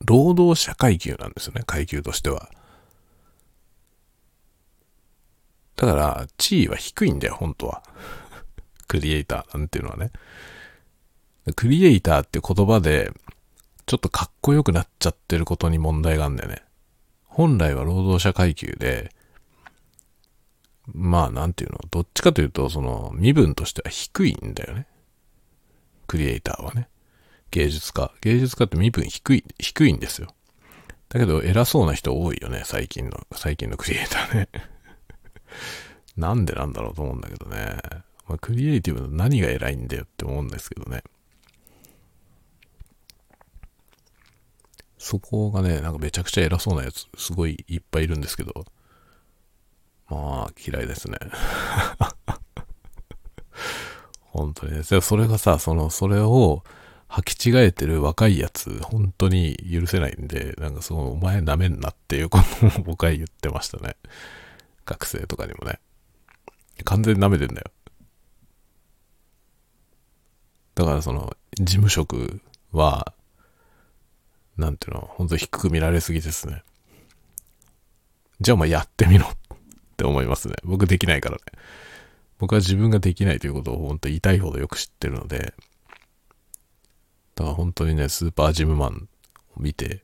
労働者階級なんですよね、階級としては。だから、地位は低いんだよ、本当は。クリエイターなんていうのはね。クリエイターって言葉で、ちょっとかっこよくなっちゃってることに問題があるんだよね。本来は労働者階級で、まあなんていうの、どっちかというと、その身分としては低いんだよね。クリエイターはね。芸術家。芸術家って身分低い、低いんですよ。だけど偉そうな人多いよね、最近の、最近のクリエイターね。なんでなんだろうと思うんだけどね。まあ、クリエイティブの何が偉いんだよって思うんですけどね。そこがね、なんかめちゃくちゃ偉そうなやつ、すごいいっぱいいるんですけど、まあ、嫌いですね。本当にね。それがさ、その、それを履き違えてる若いやつ、本当に許せないんで、なんかその、お前舐めんなっていうことを僕は言ってましたね。学生とかにもね。完全に舐めてんだよ。だからその、事務職は、なんていうの、本当低く見られすぎですね。じゃあお前やってみろって思いますね。僕できないからね。僕は自分ができないということを本当言いたいほどよく知ってるので、だから本当にね、スーパージムマンを見て、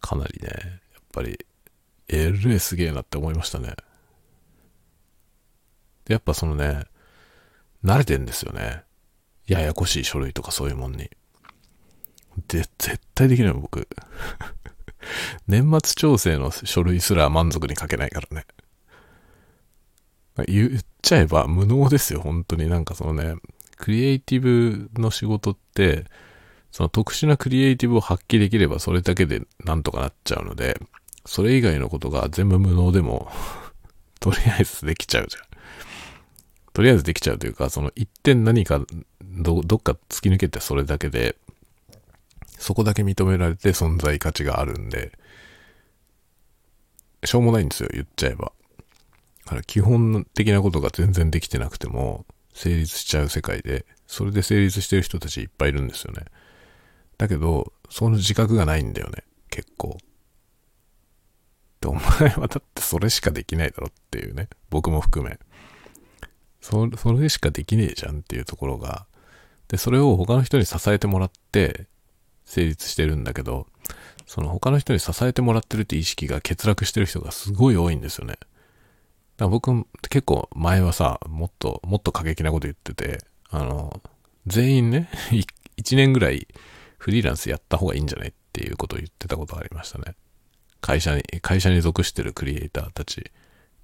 かなりね、やっぱり、えるえすげえなって思いましたね。で、やっぱそのね、慣れてんですよね。ややこしい書類とかそういうもんに。で、絶対できない僕。年末調整の書類すら満足に書けないからね。言っちゃえば無能ですよ、本当に。なんかそのね、クリエイティブの仕事って、その特殊なクリエイティブを発揮できればそれだけでなんとかなっちゃうので、それ以外のことが全部無能でも とりあえずできちゃうじゃん。とりあえずできちゃうというか、その一点何かど、どっか突き抜けてそれだけで、そこだけ認められて存在価値があるんで、しょうもないんですよ、言っちゃえば。だから基本的なことが全然できてなくても成立しちゃう世界で、それで成立してる人たちいっぱいいるんですよね。だけど、その自覚がないんだよね、結構。で、お前はだってそれしかできないだろっていうね、僕も含め。そそれしかできねえじゃんっていうところが、で、それを他の人に支えてもらって成立してるんだけど、その他の人に支えてもらってるって意識が欠落してる人がすごい多いんですよね。だ僕結構前はさ、もっと、もっと過激なこと言ってて、あの、全員ね、1年ぐらいフリーランスやった方がいいんじゃないっていうことを言ってたことがありましたね。会社に、会社に属してるクリエイターたち。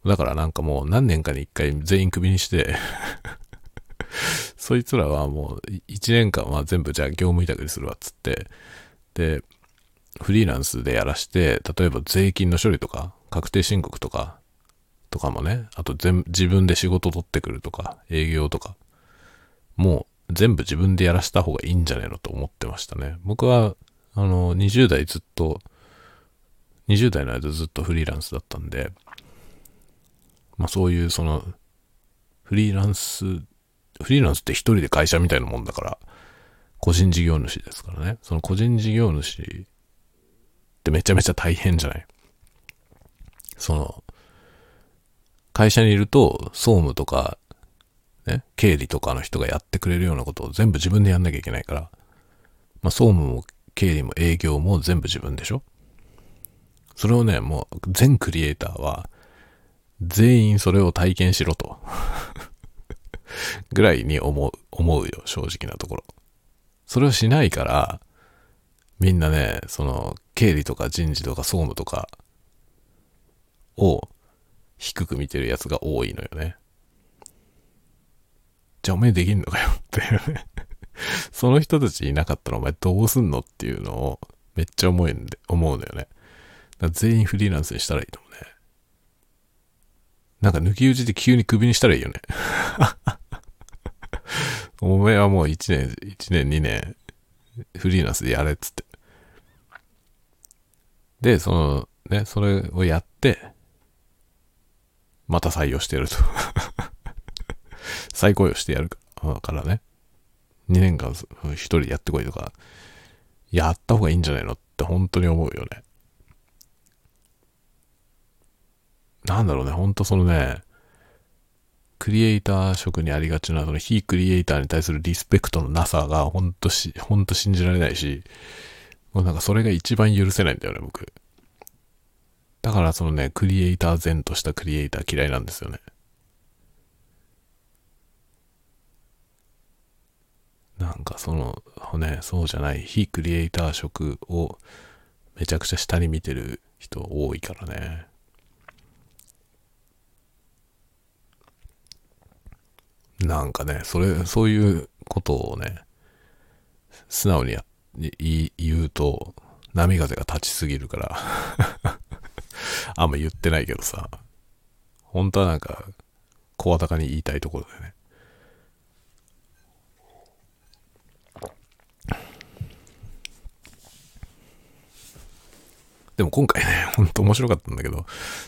だからなんかもう何年かに一回全員クビにして そいつらはもう1年間は全部じゃあ業務委託にするわっつって、で、フリーランスでやらして、例えば税金の処理とか、確定申告とか、とかもね、あと全自分で仕事取ってくるとか、営業とか、もう全部自分でやらした方がいいんじゃないのと思ってましたね。僕は、あの、20代ずっと、20代の間ずっとフリーランスだったんで、まあそういうその、フリーランス、フリーランスって一人で会社みたいなもんだから、個人事業主ですからね。その個人事業主ってめちゃめちゃ大変じゃない？その、会社にいると、総務とか、ね、経理とかの人がやってくれるようなことを全部自分でやんなきゃいけないから、まあ、総務も経理も営業も全部自分でしょ？それをね、もう全クリエイターは、全員それを体験しろと。ぐらいに思う、思うよ、正直なところ。それをしないから、みんなね、その、経理とか人事とか総務とかを低く見てるやつが多いのよね。じゃあお前できんのかよっていうね その人たちいなかったらお前どうすんのっていうのをめっちゃ思うんで、思うのよね。全員フリーランスにしたらいいと思うね。なんか抜き打ちで急にクビにしたらいいよね お前はもう1年、1年、2年、フリーランスでやれっつって。で、その、ね、それをやって、また採用してやると 再雇用してやるからね。2年間一人でやってこいとか、やった方がいいんじゃないのって本当に思うよね。なんだろうね、ほんとそのね、クリエイター職にありがちな、その非クリエイターに対するリスペクトのなさが、ほんとし、ほんと信じられないし、もうなんかそれが一番許せないんだよね、僕。だからそのね、クリエイター前としたクリエイター嫌いなんですよね。なんかその、ね、そうじゃない、非クリエイター職をめちゃくちゃ下に見てる人多いからね。なんかね、それ、そういうことをね、素直にや言うと、波風が立ちすぎるから あんま言ってないけどさ、本当はなんか、声高に言いたいところだよね。でも今回ね、ほんと面白かったんだけど、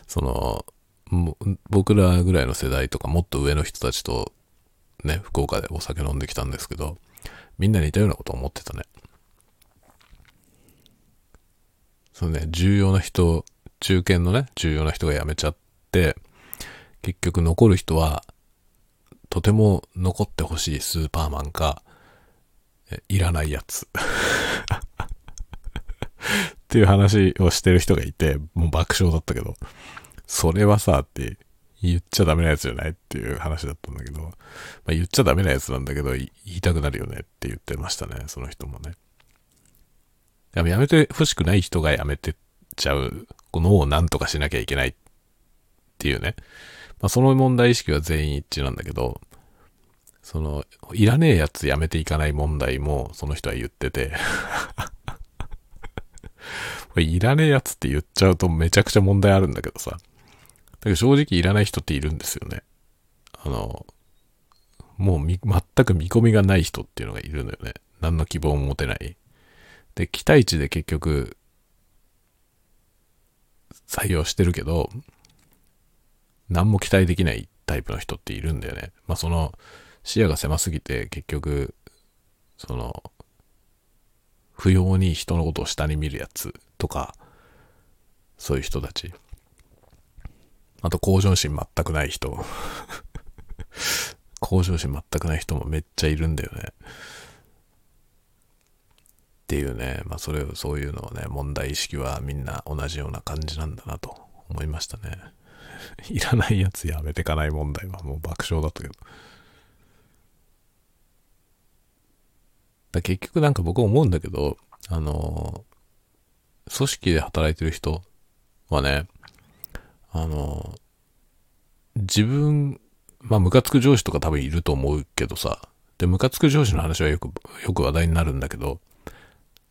その、僕らぐらいの世代とかもっと上の人たちとね、福岡でお酒飲んできたんですけど、みんな似たようなこと思ってたね。そのね、重要な人、中堅のね、重要な人が辞めちゃって、結局残る人は、とても残ってほしいスーパーマンか、いらないやつ。っていう話をしてる人がいて、もう爆笑だったけど、それはさ、って言っちゃダメなやつじゃないっていう話だったんだけど、まあ、言っちゃダメなやつなんだけど、言いたくなるよねって言ってましたね、その人もね。やめて欲しくない人がやめてっちゃうこのを何とかしなきゃいけないっていうね。まあ、その問題意識は全員一致なんだけど、その、いらねえやつやめていかない問題もその人は言ってて いらねえやつって言っちゃうとめちゃくちゃ問題あるんだけどさ。だけど正直いらない人っているんですよね。あの、もう全く見込みがない人っていうのがいるのよね。何の希望も持てない。で、期待値で結局、採用してるけど、何も期待できないタイプの人っているんだよね。まあその視野が狭すぎて結局、その、不要に人のことを下に見るやつとか、そういう人たち。あと向上心全くない人。向上心全くない人もめっちゃいるんだよね。っていうね、まあそれを、そういうのをね、問題意識はみんな同じような感じなんだなと思いましたね。いらないやつやめてかない問題はもう爆笑だったけど。だ結局なんか僕思うんだけど、あの、組織で働いてる人はね、あの、自分、まあムカつく上司とか多分いると思うけどさ、で、ムカつく上司の話はよく、よく話題になるんだけど、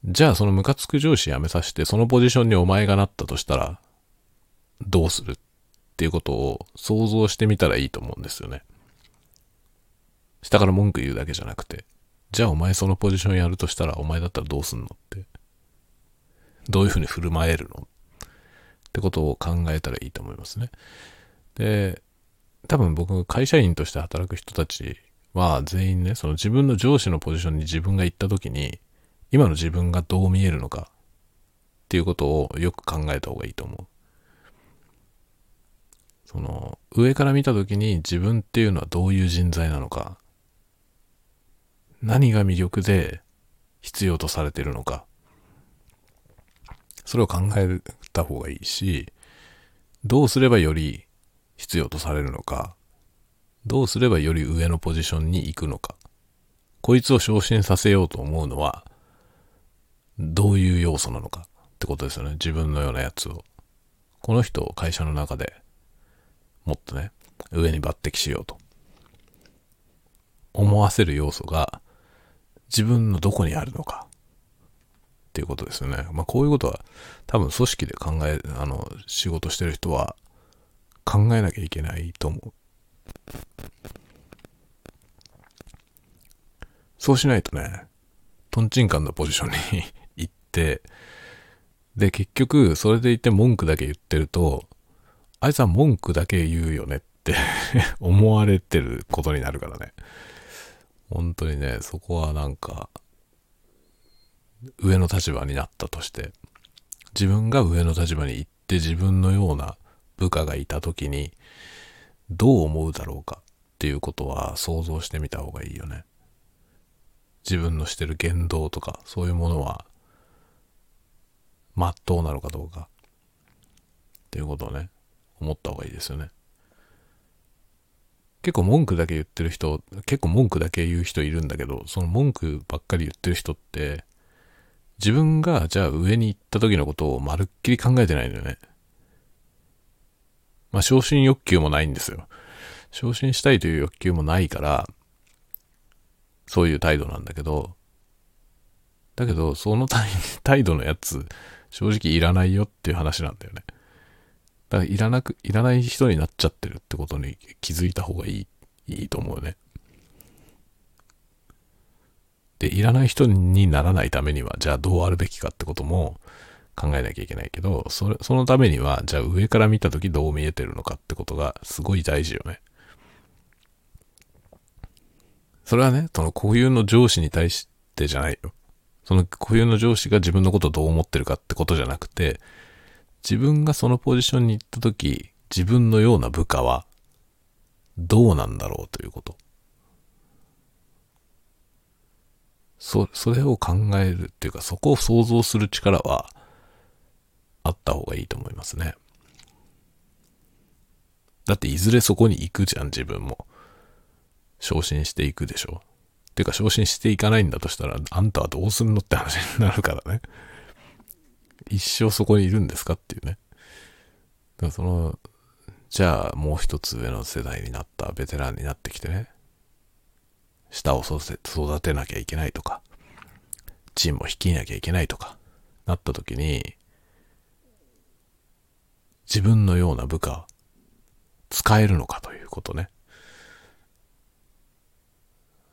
じゃあそのムカつく上司辞めさせて、そのポジションにお前がなったとしたら、どうするっていうことを想像してみたらいいと思うんですよね。下から文句言うだけじゃなくて、じゃあお前そのポジションやるとしたらお前だったらどうすんのって。どういうふうに振る舞えるのっってことを考えたらいいと思いますね。で、多分僕、会社員として働く人たちは全員ね、その自分の上司のポジションに自分が行った時に、今の自分がどう見えるのかっていうことをよく考えた方がいいと思う。その、上から見た時に自分っていうのはどういう人材なのか、何が魅力で必要とされてるのか、それを考えるた方がいいし、どうすればより必要とされるのか、どうすればより上のポジションに行くのか、こいつを昇進させようと思うのは、どういう要素なのかってことですよね。自分のようなやつを。この人を会社の中でもっとね、上に抜擢しようと。思わせる要素が自分のどこにあるのかっていうことですよね。まあこういうことは多分組織で考え、あの、仕事してる人は考えなきゃいけないと思う。そうしないとね、トンチンカンのポジションに行って、で、結局、それでいて文句だけ言ってると、あいつは文句だけ言うよねって 思われてることになるからね。本当にね、そこはなんか、上の立場になったとして、自分が上の立場に行って自分のような部下がいた時に、どう思うだろうかっていうことは想像してみた方がいいよね。自分のしてる言動とか、そういうものは、まっとうなのかどうか。っていうことをね、思った方がいいですよね。結構文句だけ言ってる人、結構文句だけ言う人いるんだけど、その文句ばっかり言ってる人って、自分がじゃあ上に行った時のことをまるっきり考えてないんだよね。まあ昇進欲求もないんですよ。昇進したいという欲求もないから、そういう態度なんだけど、だけど、その 態度のやつ、正直いらないよっていう話なんだよね。だからいらなく、いらない人になっちゃってるってことに気づいた方がいい、いいと思うね。で、いらない人にならないためには、じゃあどうあるべきかってことも考えなきゃいけないけど、それ、そのためには、じゃあ上から見たときどう見えてるのかってことがすごい大事よね。それはね、その固有の上司に対してじゃないよ。その固有の上司が自分のことをどう思ってるかってことじゃなくて、自分がそのポジションに行った時、自分のような部下はどうなんだろうということ。そ、それを考えるっていうか、そこを想像する力はあった方がいいと思いますね。だっていずれそこに行くじゃん、自分も。昇進していくでしょ。てか昇進していかないんだとしたら、あんたはどうすんのって話になるからね。一生そこにいるんですかっていうね。だからその、じゃあもう一つ上の世代になったベテランになってきてね、下を育てなきゃいけないとか、チームを率いなきゃいけないとか、なった時に、自分のような部下、使えるのかということね。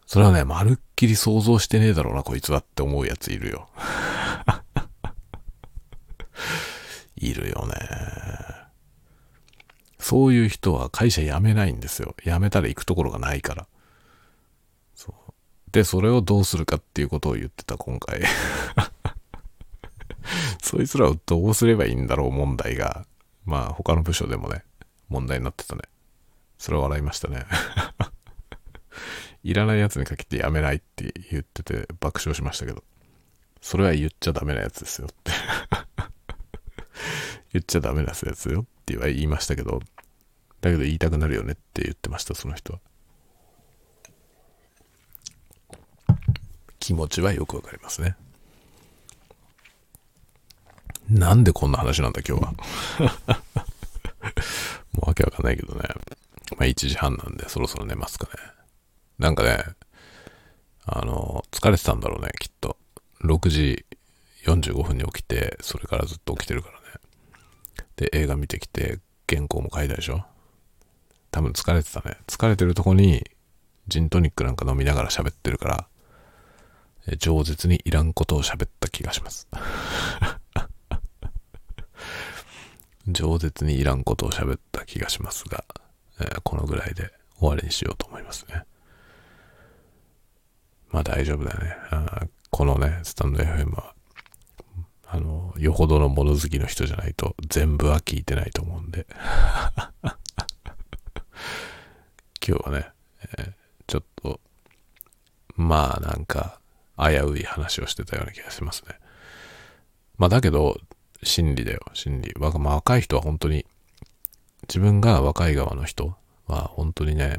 それはね、まるっきり想像してねえだろうな、こいつはって思うやついるよ。いるよね。そういう人は会社辞めないんですよ。辞めたら行くところがないから。で、それをどうするかっていうことを言ってた、今回。そいつらをどうすればいいんだろう問題が、まあ他の部署でもね、問題になってたね。それは笑いましたね。いらないやつにかけてやめないって言ってて爆笑しましたけど、それは言っちゃダメなやつですよって 言っちゃダメなやつですよって言いましたけど、だけど言いたくなるよねって言ってました、その人は。気持ちはよくわかりますね。なんでこんな話なんだ今日は。もうわけわかんないけどね。まあ1時半なんでそろそろ寝ますかね。なんかね、あの、疲れてたんだろうね、きっと。6時45分に起きて、それからずっと起きてるからね。で、映画見てきて、原稿も書いたでしょ多分疲れてたね。疲れてるとこに、ジントニックなんか飲みながら喋ってるから、饒舌にいらんことを喋った気がします。饒舌にいらんことを喋った気がしますが、えー、このぐらいで終わりにしようと思いますね。まあ大丈夫だよね。このね、スタンド FM は、あの、よほどの物好きの人じゃないと全部は聞いてないと思うんで。今日はね、えー、ちょっと、まあなんか、危うい話をしてたような気がしますね。まあだけど、心理だよ、心理。まあ、若い人は本当に、自分が若い側の人は本当にね、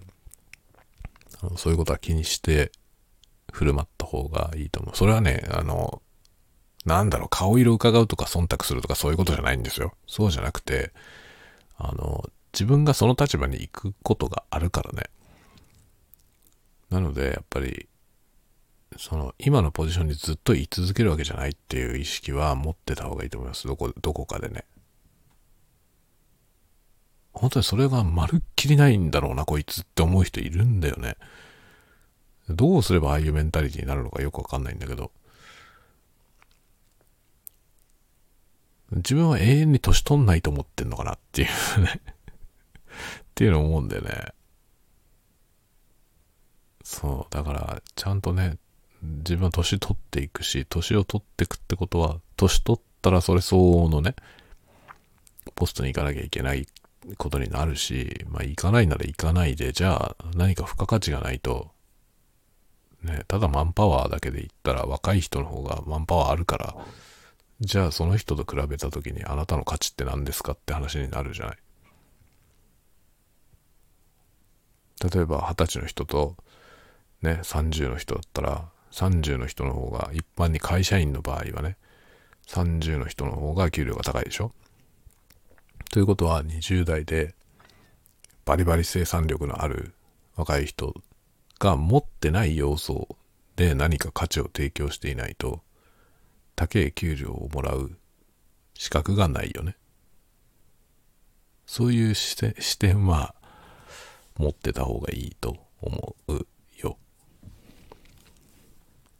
そういうことは気にして振る舞った方がいいと思う。それはね、あの、なんだろう、顔色伺うとか忖度するとかそういうことじゃないんですよ。そうじゃなくて、あの、自分がその立場に行くことがあるからね。なので、やっぱり、その、今のポジションにずっと居続けるわけじゃないっていう意識は持ってた方がいいと思います。どこ、どこかでね。本当にそれがまるっきりないんだろうな、こいつって思う人いるんだよね。どうすればああいうメンタリティになるのかよくわかんないんだけど。自分は永遠に年取んないと思ってんのかなっていうね っていうの思うんだよね。そう。だから、ちゃんとね、自分は年取っていくし、年を取っていくってことは、年取ったらそれ相応のね、ポストに行かなきゃいけないことになるし、まあ行かないなら行かないで、じゃあ何か付加価値がないと、ね、ただマンパワーだけで言ったら若い人の方がマンパワーあるから、じゃあその人と比べた時にあなたの価値って何ですかって話になるじゃない。例えば二十歳の人とね、30の人だったら、30の人の方が、一般に会社員の場合はね、30の人の方が給料が高いでしょ？ということは20代でバリバリ生産力のある若い人が持ってない要素で何か価値を提供していないと高い給料をもらう資格がないよね。そういう視点は持ってた方がいいと思う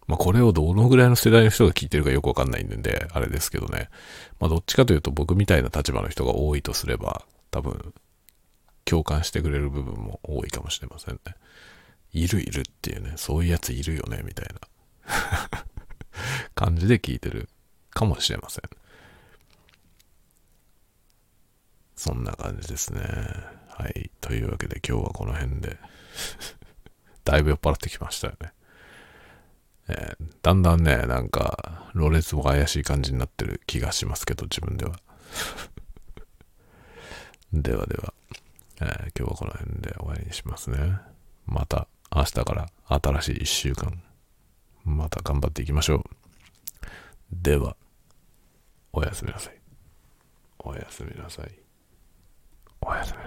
まあ、これをどのぐらいの世代の人が聞いてるかよくわかんないんで、あれですけどね。まあ、どっちかというと僕みたいな立場の人が多いとすれば、多分、共感してくれる部分も多いかもしれませんね。いるいるっていうね、そういうやついるよね、みたいな感じで聞いてるかもしれません。そんな感じですね。はい。というわけで今日はこの辺でだいぶ酔っ払ってきましたよね。えー、だんだんね、なんか、ろれつも怪しい感じになってる気がしますけど、自分では。ではでは、えー、今日はこの辺で終わりにしますね。また明日から新しい一週間、また頑張っていきましょう。では、おやすみなさいおやすみなさい。おやすみなさい。